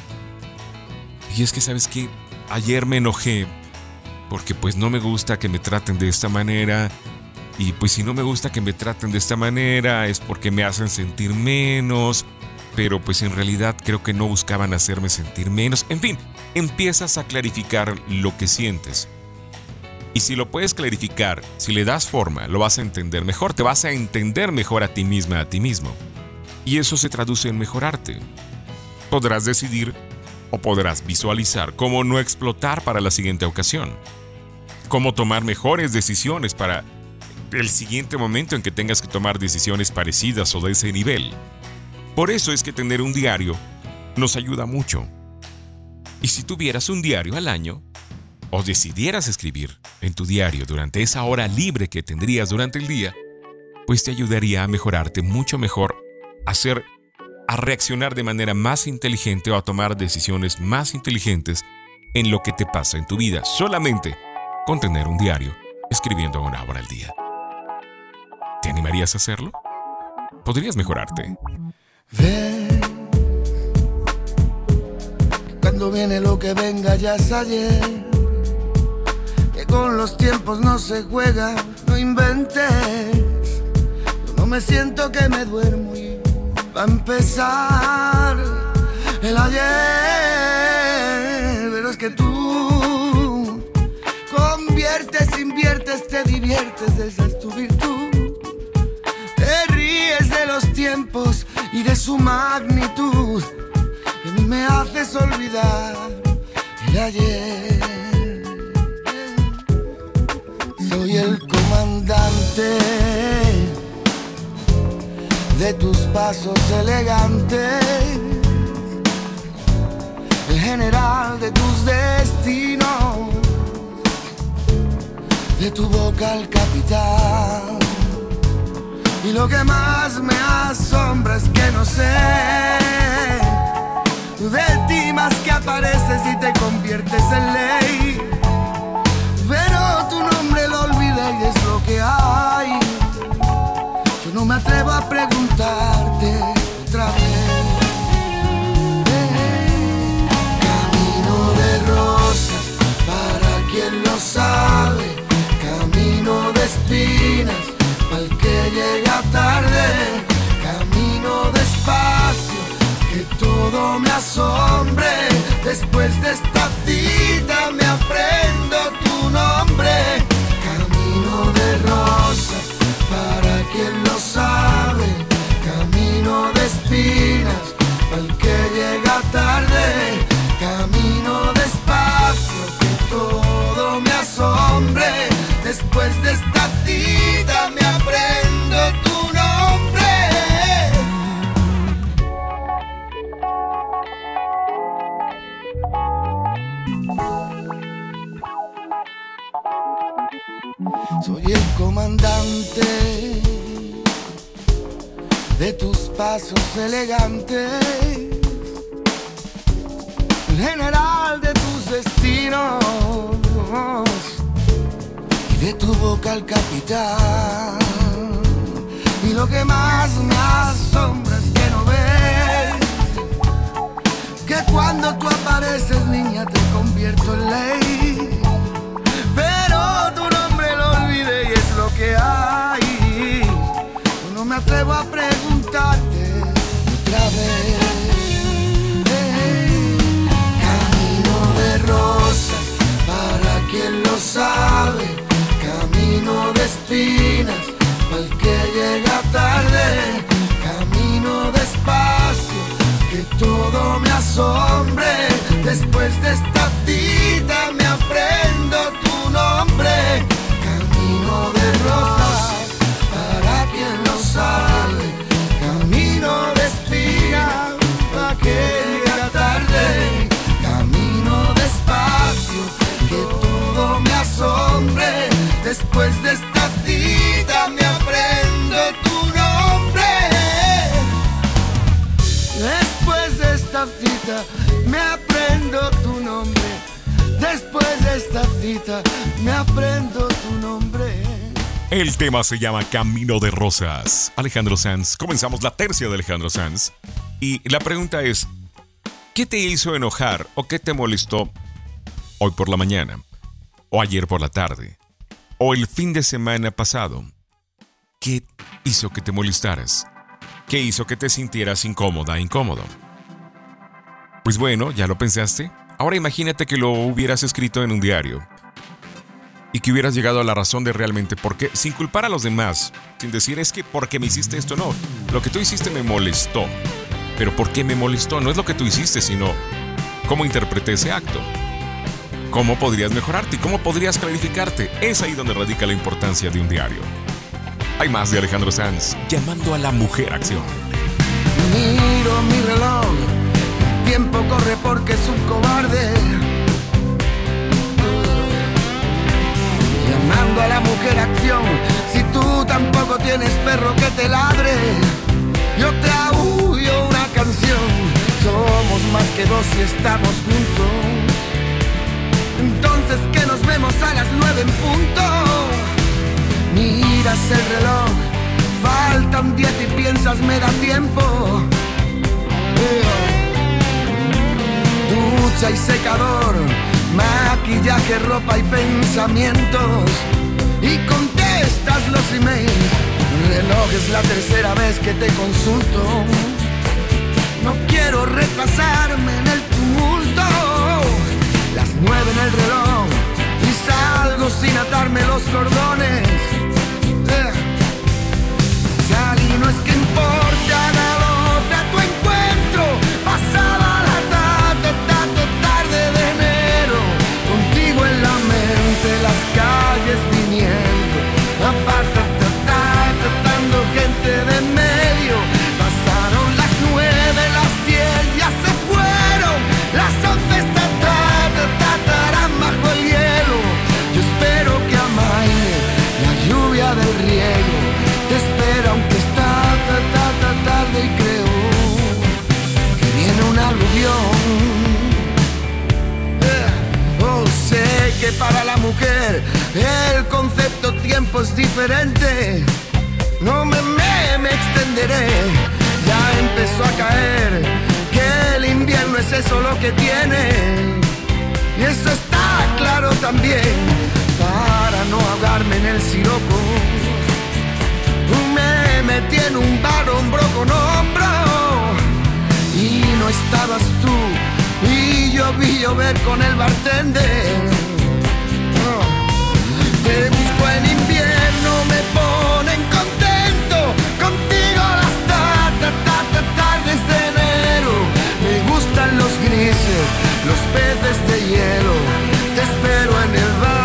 Y es que, ¿sabes qué? Ayer me enojé porque pues no me gusta que me traten de esta manera. Y pues si no me gusta que me traten de esta manera es porque me hacen sentir menos. Pero pues en realidad creo que no buscaban hacerme sentir menos. En fin, empiezas a clarificar lo que sientes. Y si lo puedes clarificar, si le das forma, lo vas a entender mejor, te vas a entender mejor a ti misma, a ti mismo. Y eso se traduce en mejorarte. Podrás decidir o podrás visualizar cómo no explotar para la siguiente ocasión. Cómo tomar mejores decisiones para el siguiente momento en que tengas que tomar decisiones parecidas o de ese nivel. Por eso es que tener un diario nos ayuda mucho. Y si tuvieras un diario al año, o decidieras escribir en tu diario durante esa hora libre que tendrías durante el día, pues te ayudaría a mejorarte mucho mejor, a hacer, a reaccionar de manera más inteligente o a tomar decisiones más inteligentes en lo que te pasa en tu vida, solamente con tener un diario escribiendo una hora al día. ¿Te animarías a hacerlo? Podrías mejorarte. Ven, cuando viene lo que venga ya es ayer. Que con los tiempos no se juega, no inventes. Yo no me siento que me duermo y va a empezar el ayer. Pero es que tú conviertes, inviertes, te diviertes, esa es tu virtud. Tiempos y de su magnitud. Me haces olvidar el ayer. Soy el comandante de tus pasos elegantes, el general de tus destinos, de tu boca al capitán. Y lo que más me asombra es que no sé de ti más que apareces y te conviertes en ley. Pero tu nombre lo olvidé y es lo que hay. Yo no me atrevo a preguntarte otra vez. Camino de rosas, para quien lo sabe. Camino de espinas, llega tarde. Camino despacio, que todo me asombre. Después de esta cita me aprendo tu nombre. Camino de rosas, para quien lo sabe. Camino de espinas, para el que llega tarde. Camino despacio, que todo me asombre. Después de esta cita me Soy el comandante de tus pasos elegantes, el general de tus destinos y de tu boca al capitán. Y lo que más me asombra es que no ves que cuando tú apareces, niña, te convierto en ley. Pero tu lo que hay. No me atrevo a preguntarte otra vez. Camino de rosas, para quien lo sabe. Camino de espinas, para el que llega tarde. Camino despacio, que todo me asombre. Después de esta cita me aprendo tu nombre. Después de esta cita me aprendo tu nombre. El tema se llama Camino de Rosas. Alejandro Sanz. Comenzamos la tercia de Alejandro Sanz. Y la pregunta es, ¿qué te hizo enojar o qué te molestó hoy por la mañana? ¿O ayer por la tarde? ¿O el fin de semana pasado? ¿Qué hizo que te molestaras? ¿Qué hizo que te sintieras incómoda, incómodo? Pues bueno, ¿ya lo pensaste? Ahora imagínate que lo hubieras escrito en un diario y que hubieras llegado a la razón de realmente por qué, sin culpar a los demás, sin decir es que porque me hiciste esto, no. Lo que tú hiciste me molestó. Pero ¿por qué me molestó? No es lo que tú hiciste, sino cómo interpreté ese acto. ¿Cómo podrías mejorarte cómo podrías clarificarte? Es ahí donde radica la importancia de un diario. Hay más de Alejandro Sanz, llamando a la mujer acción. Miro mi reloj, el tiempo corre porque es un cobarde. Llamando a la mujer acción, si tú tampoco tienes perro que te ladre, yo te una canción. Somos más que dos si estamos juntos. Entonces que nos vemos a las nueve en punto. Miras el reloj, faltan diez y piensas me da tiempo. Ducha y secador, maquillaje, ropa y pensamientos. Y contestas los emails reloj es la tercera vez que te consulto. No quiero retrasarme en el tumulto. Las nueve en el reloj y salgo sin atarme los cordones. Eh. Salí, no es que concepto tiempo es diferente. No me, me, me extenderé, ya empezó a caer que el invierno es eso lo que tiene. Y eso está claro también, para no ahogarme en el siroco. Me metí en un bar hombro con hombro y no estabas tú y yo vi llover con el bartender. Los grises, los peces de hielo. Te espero en el bar,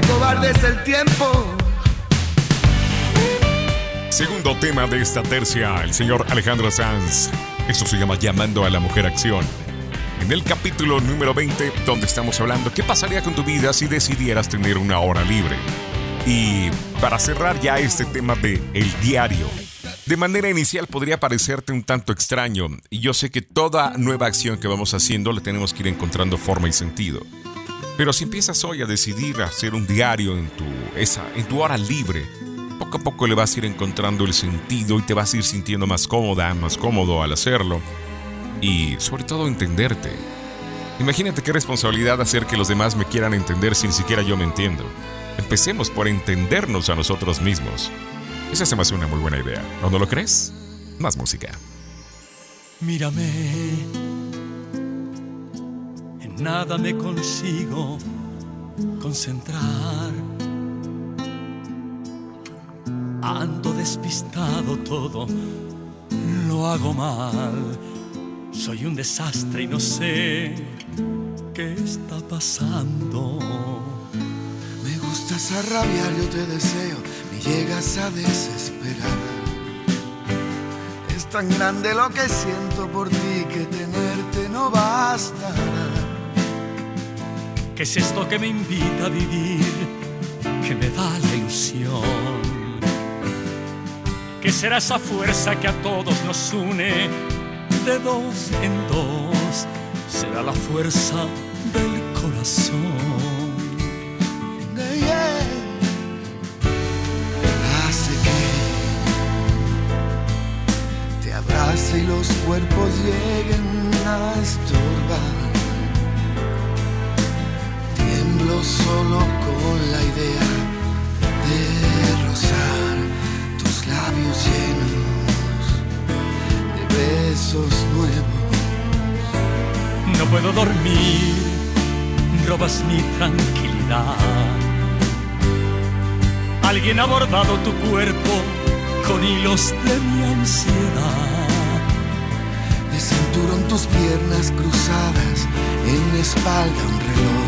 cobarde es el tiempo. Segundo tema de esta tercia, el señor Alejandro Sanz. Eso se llama Llamando a la Mujer Acción. En el capítulo número 20, donde estamos hablando qué pasaría con tu vida si decidieras tener una hora libre. Y para cerrar ya este tema de el diario. De manera inicial podría parecerte un tanto extraño, y yo sé que toda nueva acción que vamos haciendo le tenemos que ir encontrando forma y sentido. Pero si empiezas hoy a decidir hacer un diario en tu, esa, en tu hora libre, poco a poco le vas a ir encontrando el sentido y te vas a ir sintiendo más cómoda, más cómodo al hacerlo. Y sobre todo entenderte. Imagínate qué responsabilidad hacer que los demás me quieran entender si ni siquiera yo me entiendo. Empecemos por entendernos a nosotros mismos. Esa se me hace una muy buena idea. ¿O no lo crees? Más música. Mírame, nada me consigo concentrar. Ando despistado todo, lo hago mal. Soy un desastre y no sé qué está pasando. Me gustas a rabiar, yo te deseo, me llegas a desesperar. Es tan grande lo que siento por ti que tenerte no bastará. ¿Qué es esto que me invita a vivir? Que me da la ilusión. ¿Qué será esa fuerza que a todos nos une de dos en dos? Será la fuerza del corazón. Solo con la idea de rozar tus labios llenos de besos nuevos. No puedo dormir, robas mi tranquilidad. Alguien ha bordado tu cuerpo con hilos de mi ansiedad. De cinturón tus piernas cruzadas, en mi espalda un reloj.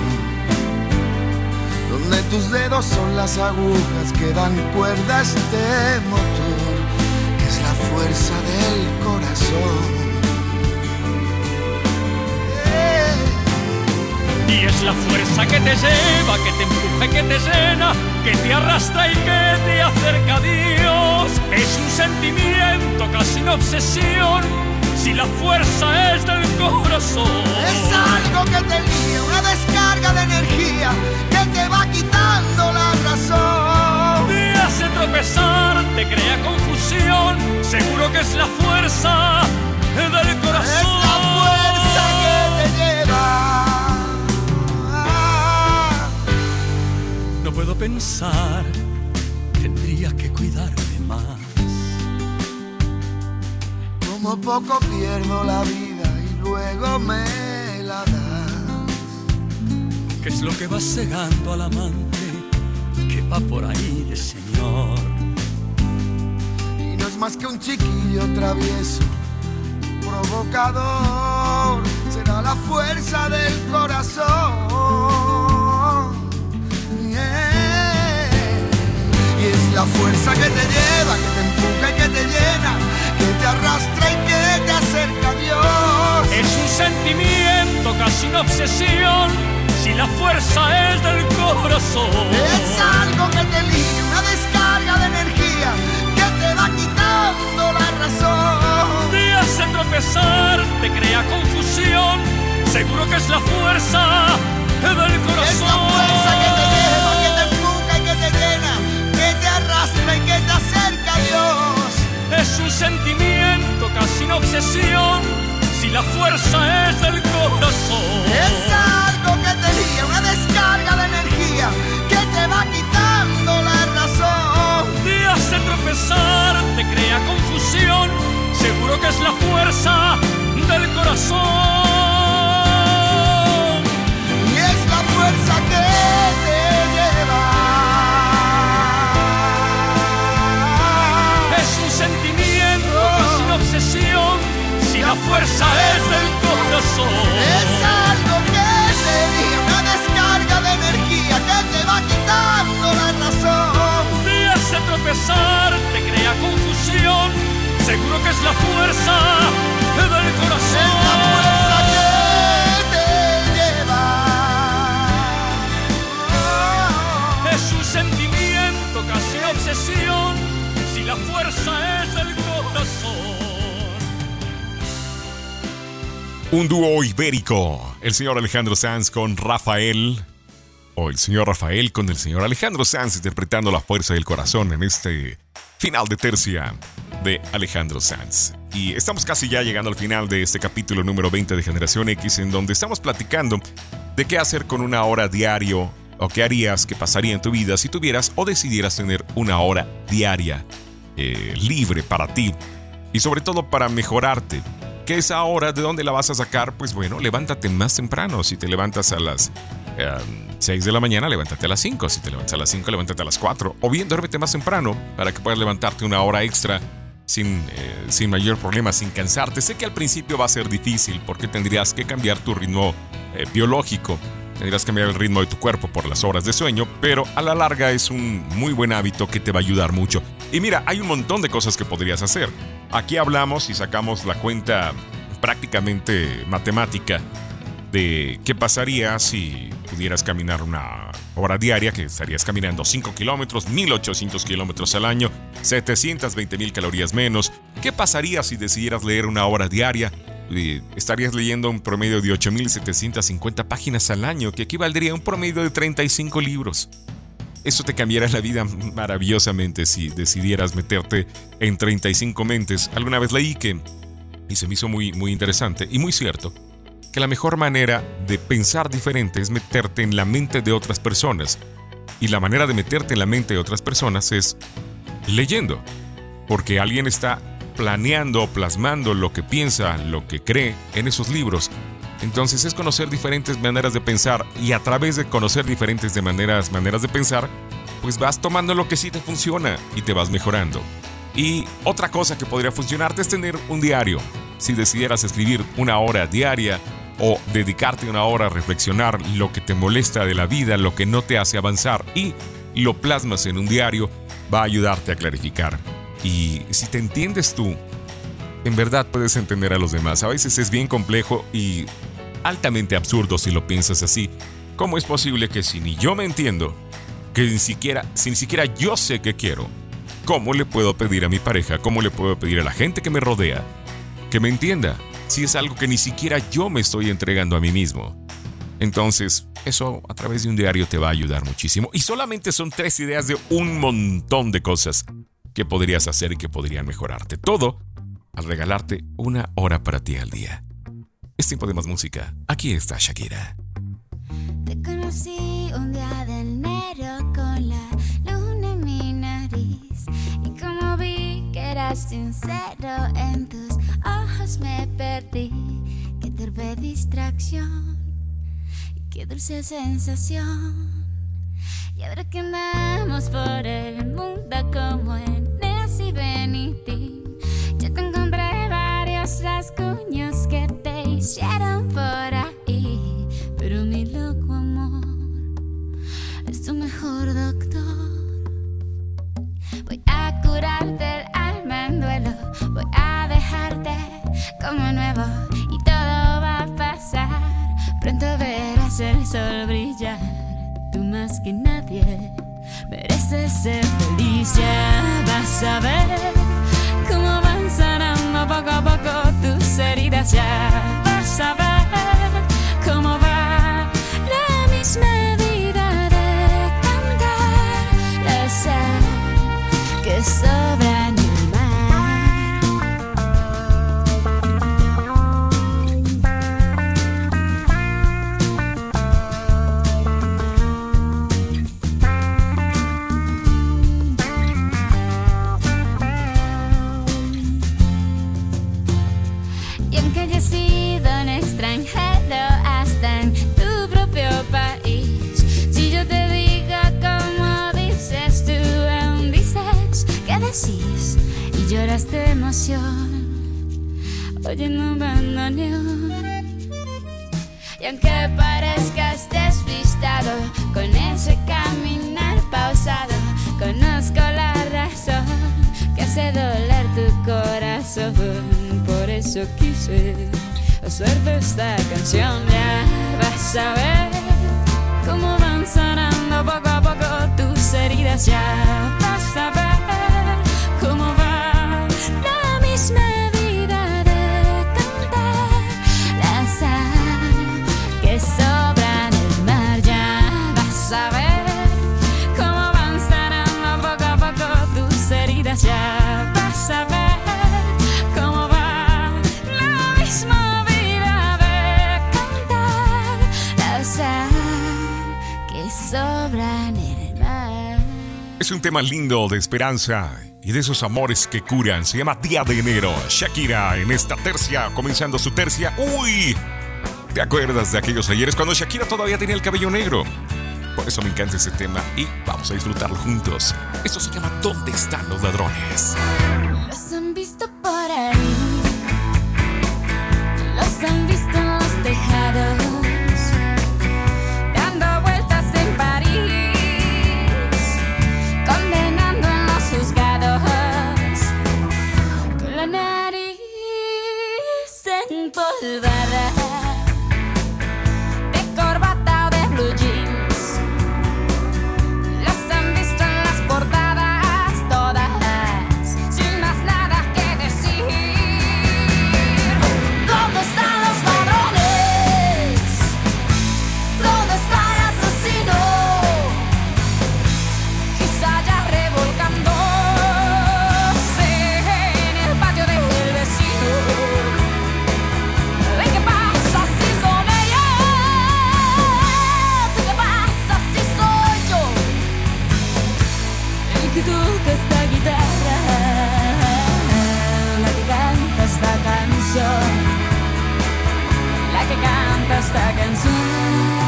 Donde tus dedos son las agujas que dan cuerda a este motor, que es la fuerza del corazón. Y es la fuerza que te lleva, que te empuja, que te llena, que te arrastra y que te acerca a Dios. Es un sentimiento, casi una obsesión. si la fuerza es del corazón. Es algo que te guía, una descarga de energía que te va quitando la razón. Te hace tropezar, te crea confusión, seguro que es la fuerza del corazón. Es la fuerza que te lleva. No puedo pensar, tendría que cuidarme más. Como poco pierdo la vida y luego me. ¿Qué es lo que va cegando al amante que va por ahí de señor? Y no es más que un chiquillo travieso, provocador. Será la fuerza del corazón. Yeah. Y es la fuerza que te lleva, que te empuja y que te llena, que te arrastra y que te acerca a Dios. Es un sentimiento, casi una obsesión, si la fuerza es del corazón. Es algo que te liga, una descarga de energía que te va quitando la razón. Te hace tropezar, te crea confusión, seguro que es la fuerza del corazón. Es la fuerza que te lleva, que te empuja y que te llena, que te arrastra y que te acerca a Dios. Es un sentimiento, casi una obsesión, si la fuerza es del corazón. Es algo que te liga, una descarga de energía que te va quitando la razón. Te hace tropezar, te crea confusión, seguro que es la fuerza del corazón. Y es la fuerza que te lleva. Es un sentimiento, una obsesión, si la fuerza es del corazón. Es algo energía que te va quitando la razón. Te hace tropezar, te crea confusión, seguro que es la fuerza del Es corazón. la fuerza que te lleva. Es un sentimiento, casi obsesión, si la fuerza es del corazón. Un dúo ibérico. El señor Alejandro Sanz con Rafael. O el señor Rafael con el señor Alejandro Sanz interpretando la fuerza del corazón en este final de tercia de Alejandro Sanz. Y estamos casi ya llegando al final de este capítulo número 20 de Generación X en donde estamos platicando de qué hacer con una hora diario o qué harías, qué pasaría en tu vida si tuvieras o decidieras tener una hora diaria eh, libre para ti y sobre todo para mejorarte. ¿Qué esa hora de dónde la vas a sacar? Pues bueno, levántate más temprano. Si te levantas a las eh, 6 de la mañana, levántate a las 5. Si te levantas a las 5, levántate a las 4. O bien duérmete más temprano para que puedas levantarte una hora extra sin, eh, sin mayor problema, sin cansarte. Sé que al principio va a ser difícil porque tendrías que cambiar tu ritmo eh, biológico. Tendrías que cambiar el ritmo de tu cuerpo por las horas de sueño, pero a la larga es un muy buen hábito que te va a ayudar mucho. Y mira, hay un montón de cosas que podrías hacer. Aquí hablamos y sacamos la cuenta prácticamente matemática de qué pasaría si pudieras caminar una hora diaria, que estarías caminando 5 kilómetros, 1800 kilómetros al año, 720 mil calorías menos. ¿Qué pasaría si decidieras leer una hora diaria? Estarías leyendo un promedio de 8.750 páginas al año, que equivaldría a un promedio de 35 libros. Eso te cambiará la vida maravillosamente si decidieras meterte en 35 mentes. Alguna vez leí que, y se me hizo muy, muy interesante y muy cierto, que la mejor manera de pensar diferente es meterte en la mente de otras personas. Y la manera de meterte en la mente de otras personas es leyendo. Porque alguien está planeando, plasmando lo que piensa, lo que cree en esos libros. Entonces es conocer diferentes maneras de pensar y a través de conocer diferentes de maneras, maneras de pensar, pues vas tomando lo que sí te funciona y te vas mejorando. Y otra cosa que podría funcionarte es tener un diario. Si decidieras escribir una hora diaria o dedicarte una hora a reflexionar lo que te molesta de la vida, lo que no te hace avanzar y lo plasmas en un diario, va a ayudarte a clarificar. Y si te entiendes tú, en verdad puedes entender a los demás. A veces es bien complejo y altamente absurdo si lo piensas así. ¿Cómo es posible que si ni yo me entiendo, que ni siquiera, si ni siquiera yo sé qué quiero, cómo le puedo pedir a mi pareja, cómo le puedo pedir a la gente que me rodea que me entienda, si es algo que ni siquiera yo me estoy entregando a mí mismo. Entonces, eso a través de un diario te va a ayudar muchísimo. Y solamente son tres ideas de un montón de cosas que podrías hacer y que podrían mejorarte. Todo al regalarte una hora para ti al día. Es tiempo de más música. Aquí está Shakira. Te conocí un día de enero con la luna en mi nariz. Y como vi que eras sincero, en tus me perdí. Qué torpe distracción y qué dulce sensación. Y ahora que andamos por el mundo como en Nancy Benitín, yo te encontré varios rasguños que te hicieron por ahí. Pero mi loco amor es tu mejor doctor. Voy a curarte el. Voy a dejarte como nuevo y todo va a pasar. Pronto verás el sol brillar. Tú más que nadie mereces ser feliz. Ya vas a ver cómo van sanando poco a poco tus heridas. Ya vas a ver Tema lindo de esperanza y de esos amores que curan. Se llama Día de Enero. Shakira en esta tercia, comenzando su tercia. ¡Uy! ¿Te acuerdas de aquellos ayeres cuando Shakira todavía tenía el cabello negro? Por eso me encanta ese tema y vamos a disfrutarlo juntos. Esto se llama ¿Dónde están los ladrones? Que canta esta canción.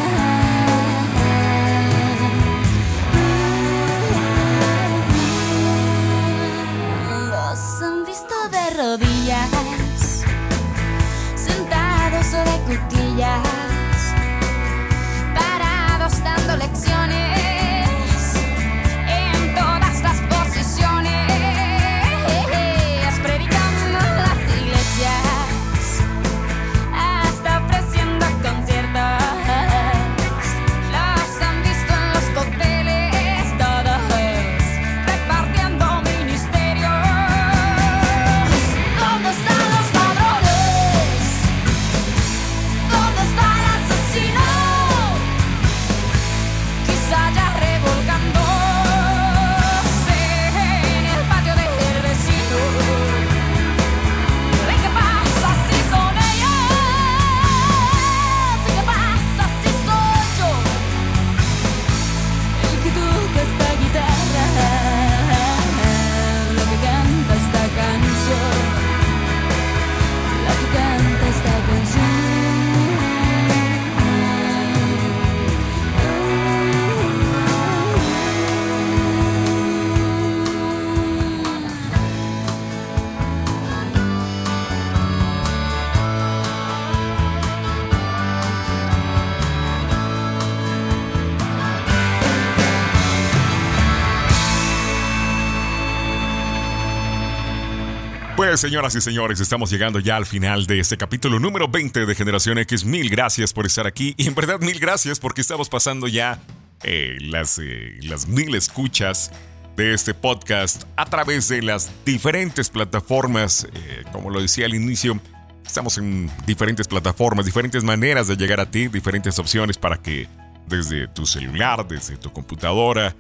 Señoras y señores, estamos llegando ya al final de este capítulo número 20 de Generación X. Mil gracias por estar aquí y en verdad mil gracias porque estamos pasando ya eh, las, eh, las mil escuchas de este podcast a través de las diferentes plataformas. Eh, como lo decía al inicio, estamos en diferentes plataformas, diferentes maneras de llegar a ti, diferentes opciones para que desde tu celular, desde tu computadora,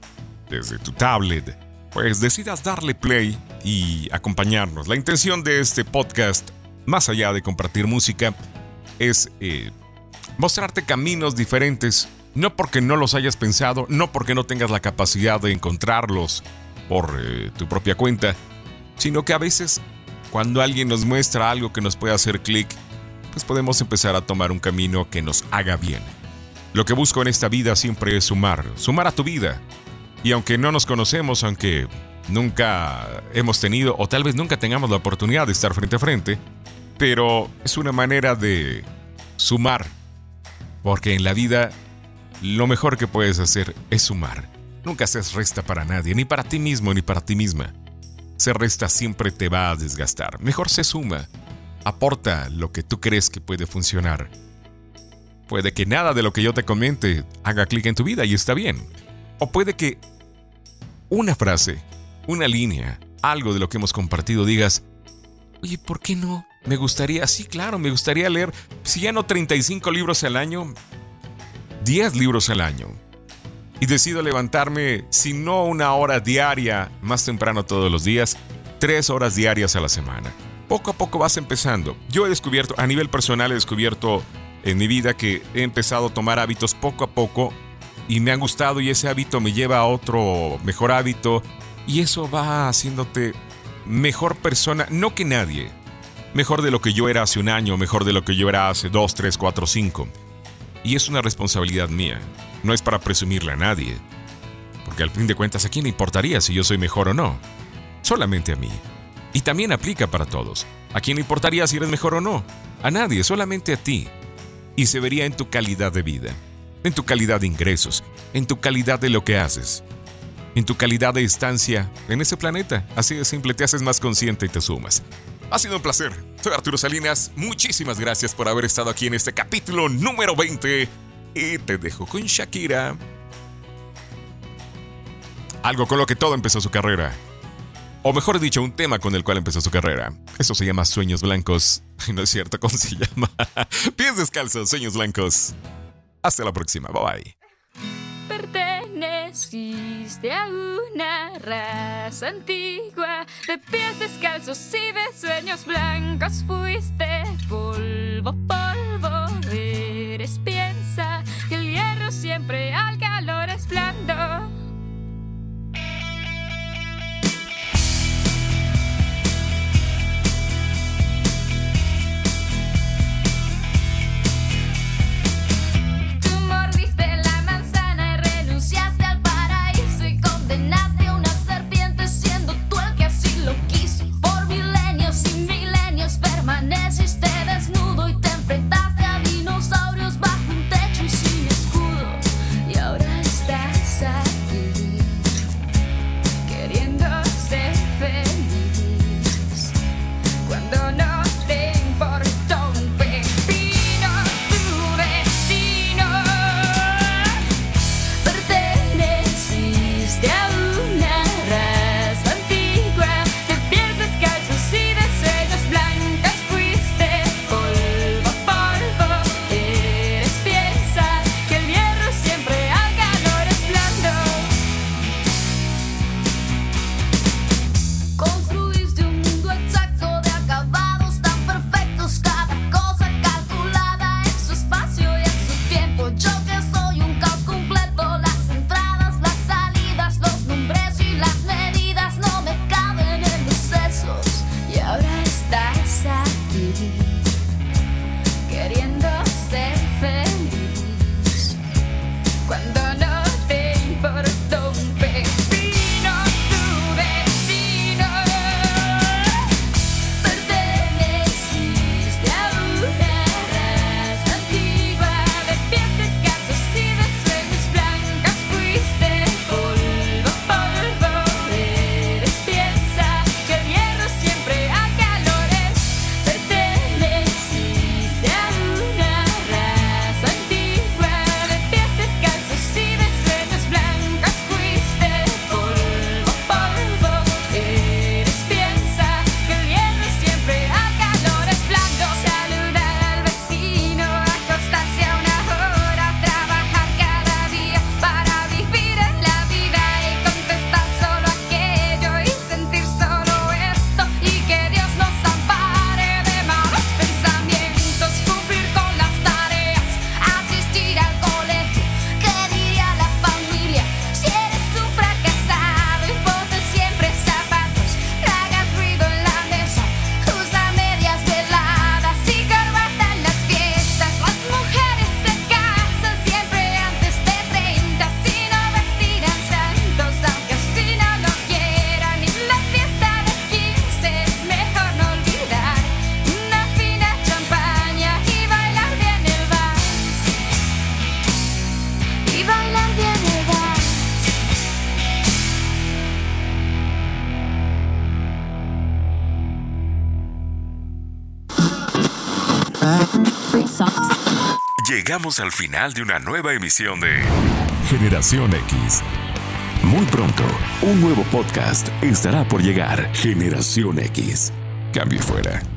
desde tu tablet, pues decidas darle play y acompañarnos. La intención de este podcast, más allá de compartir música, es eh, mostrarte caminos diferentes, no porque no los hayas pensado, no porque no tengas la capacidad de encontrarlos por eh, tu propia cuenta, sino que a veces cuando alguien nos muestra algo que nos puede hacer clic, pues podemos empezar a tomar un camino que nos haga bien. Lo que busco en esta vida siempre es sumar, sumar a tu vida, y aunque no nos conocemos, aunque nunca hemos tenido o tal vez nunca tengamos la oportunidad de estar frente a frente, pero es una manera de sumar. Porque en la vida lo mejor que puedes hacer es sumar. Nunca seas resta para nadie, ni para ti mismo ni para ti misma. Ser resta siempre te va a desgastar. Mejor se suma. Aporta lo que tú crees que puede funcionar. Puede que nada de lo que yo te comente haga clic en tu vida y está bien. O puede que una frase, una línea, algo de lo que hemos compartido, digas, oye, ¿por qué no? Me gustaría, sí, claro, me gustaría leer, si ya no 35 libros al año, 10 libros al año. Y decido levantarme, si no una hora diaria, más temprano todos los días, tres horas diarias a la semana. Poco a poco vas empezando. Yo he descubierto, a nivel personal he descubierto en mi vida que he empezado a tomar hábitos poco a poco y me ha gustado y ese hábito me lleva a otro mejor hábito y eso va haciéndote mejor persona, no que nadie, mejor de lo que yo era hace un año, mejor de lo que yo era hace dos, tres, cuatro, cinco. Y es una responsabilidad mía, no es para presumirle a nadie, porque al fin de cuentas a quién le importaría si yo soy mejor o no, solamente a mí. Y también aplica para todos. ¿A quién le importaría si eres mejor o no? A nadie, solamente a ti. Y se vería en tu calidad de vida en tu calidad de ingresos, en tu calidad de lo que haces, en tu calidad de estancia en ese planeta. Así de simple, te haces más consciente y te sumas. Ha sido un placer. Soy Arturo Salinas. Muchísimas gracias por haber estado aquí en este capítulo número 20. Y te dejo con Shakira. Algo con lo que todo empezó su carrera. O mejor dicho, un tema con el cual empezó su carrera. Eso se llama Sueños Blancos. No es cierto cómo se llama. Pies descalzos, Sueños Blancos. Hasta la próxima. Bye bye. Perteneciste a una raza antigua de pies descalzos y de sueños blancos. Fuiste polvo, polvo. Eres piensa que el hierro siempre al calor es blando. my nasty Llegamos al final de una nueva emisión de Generación X. Muy pronto, un nuevo podcast estará por llegar. Generación X. Cambio fuera.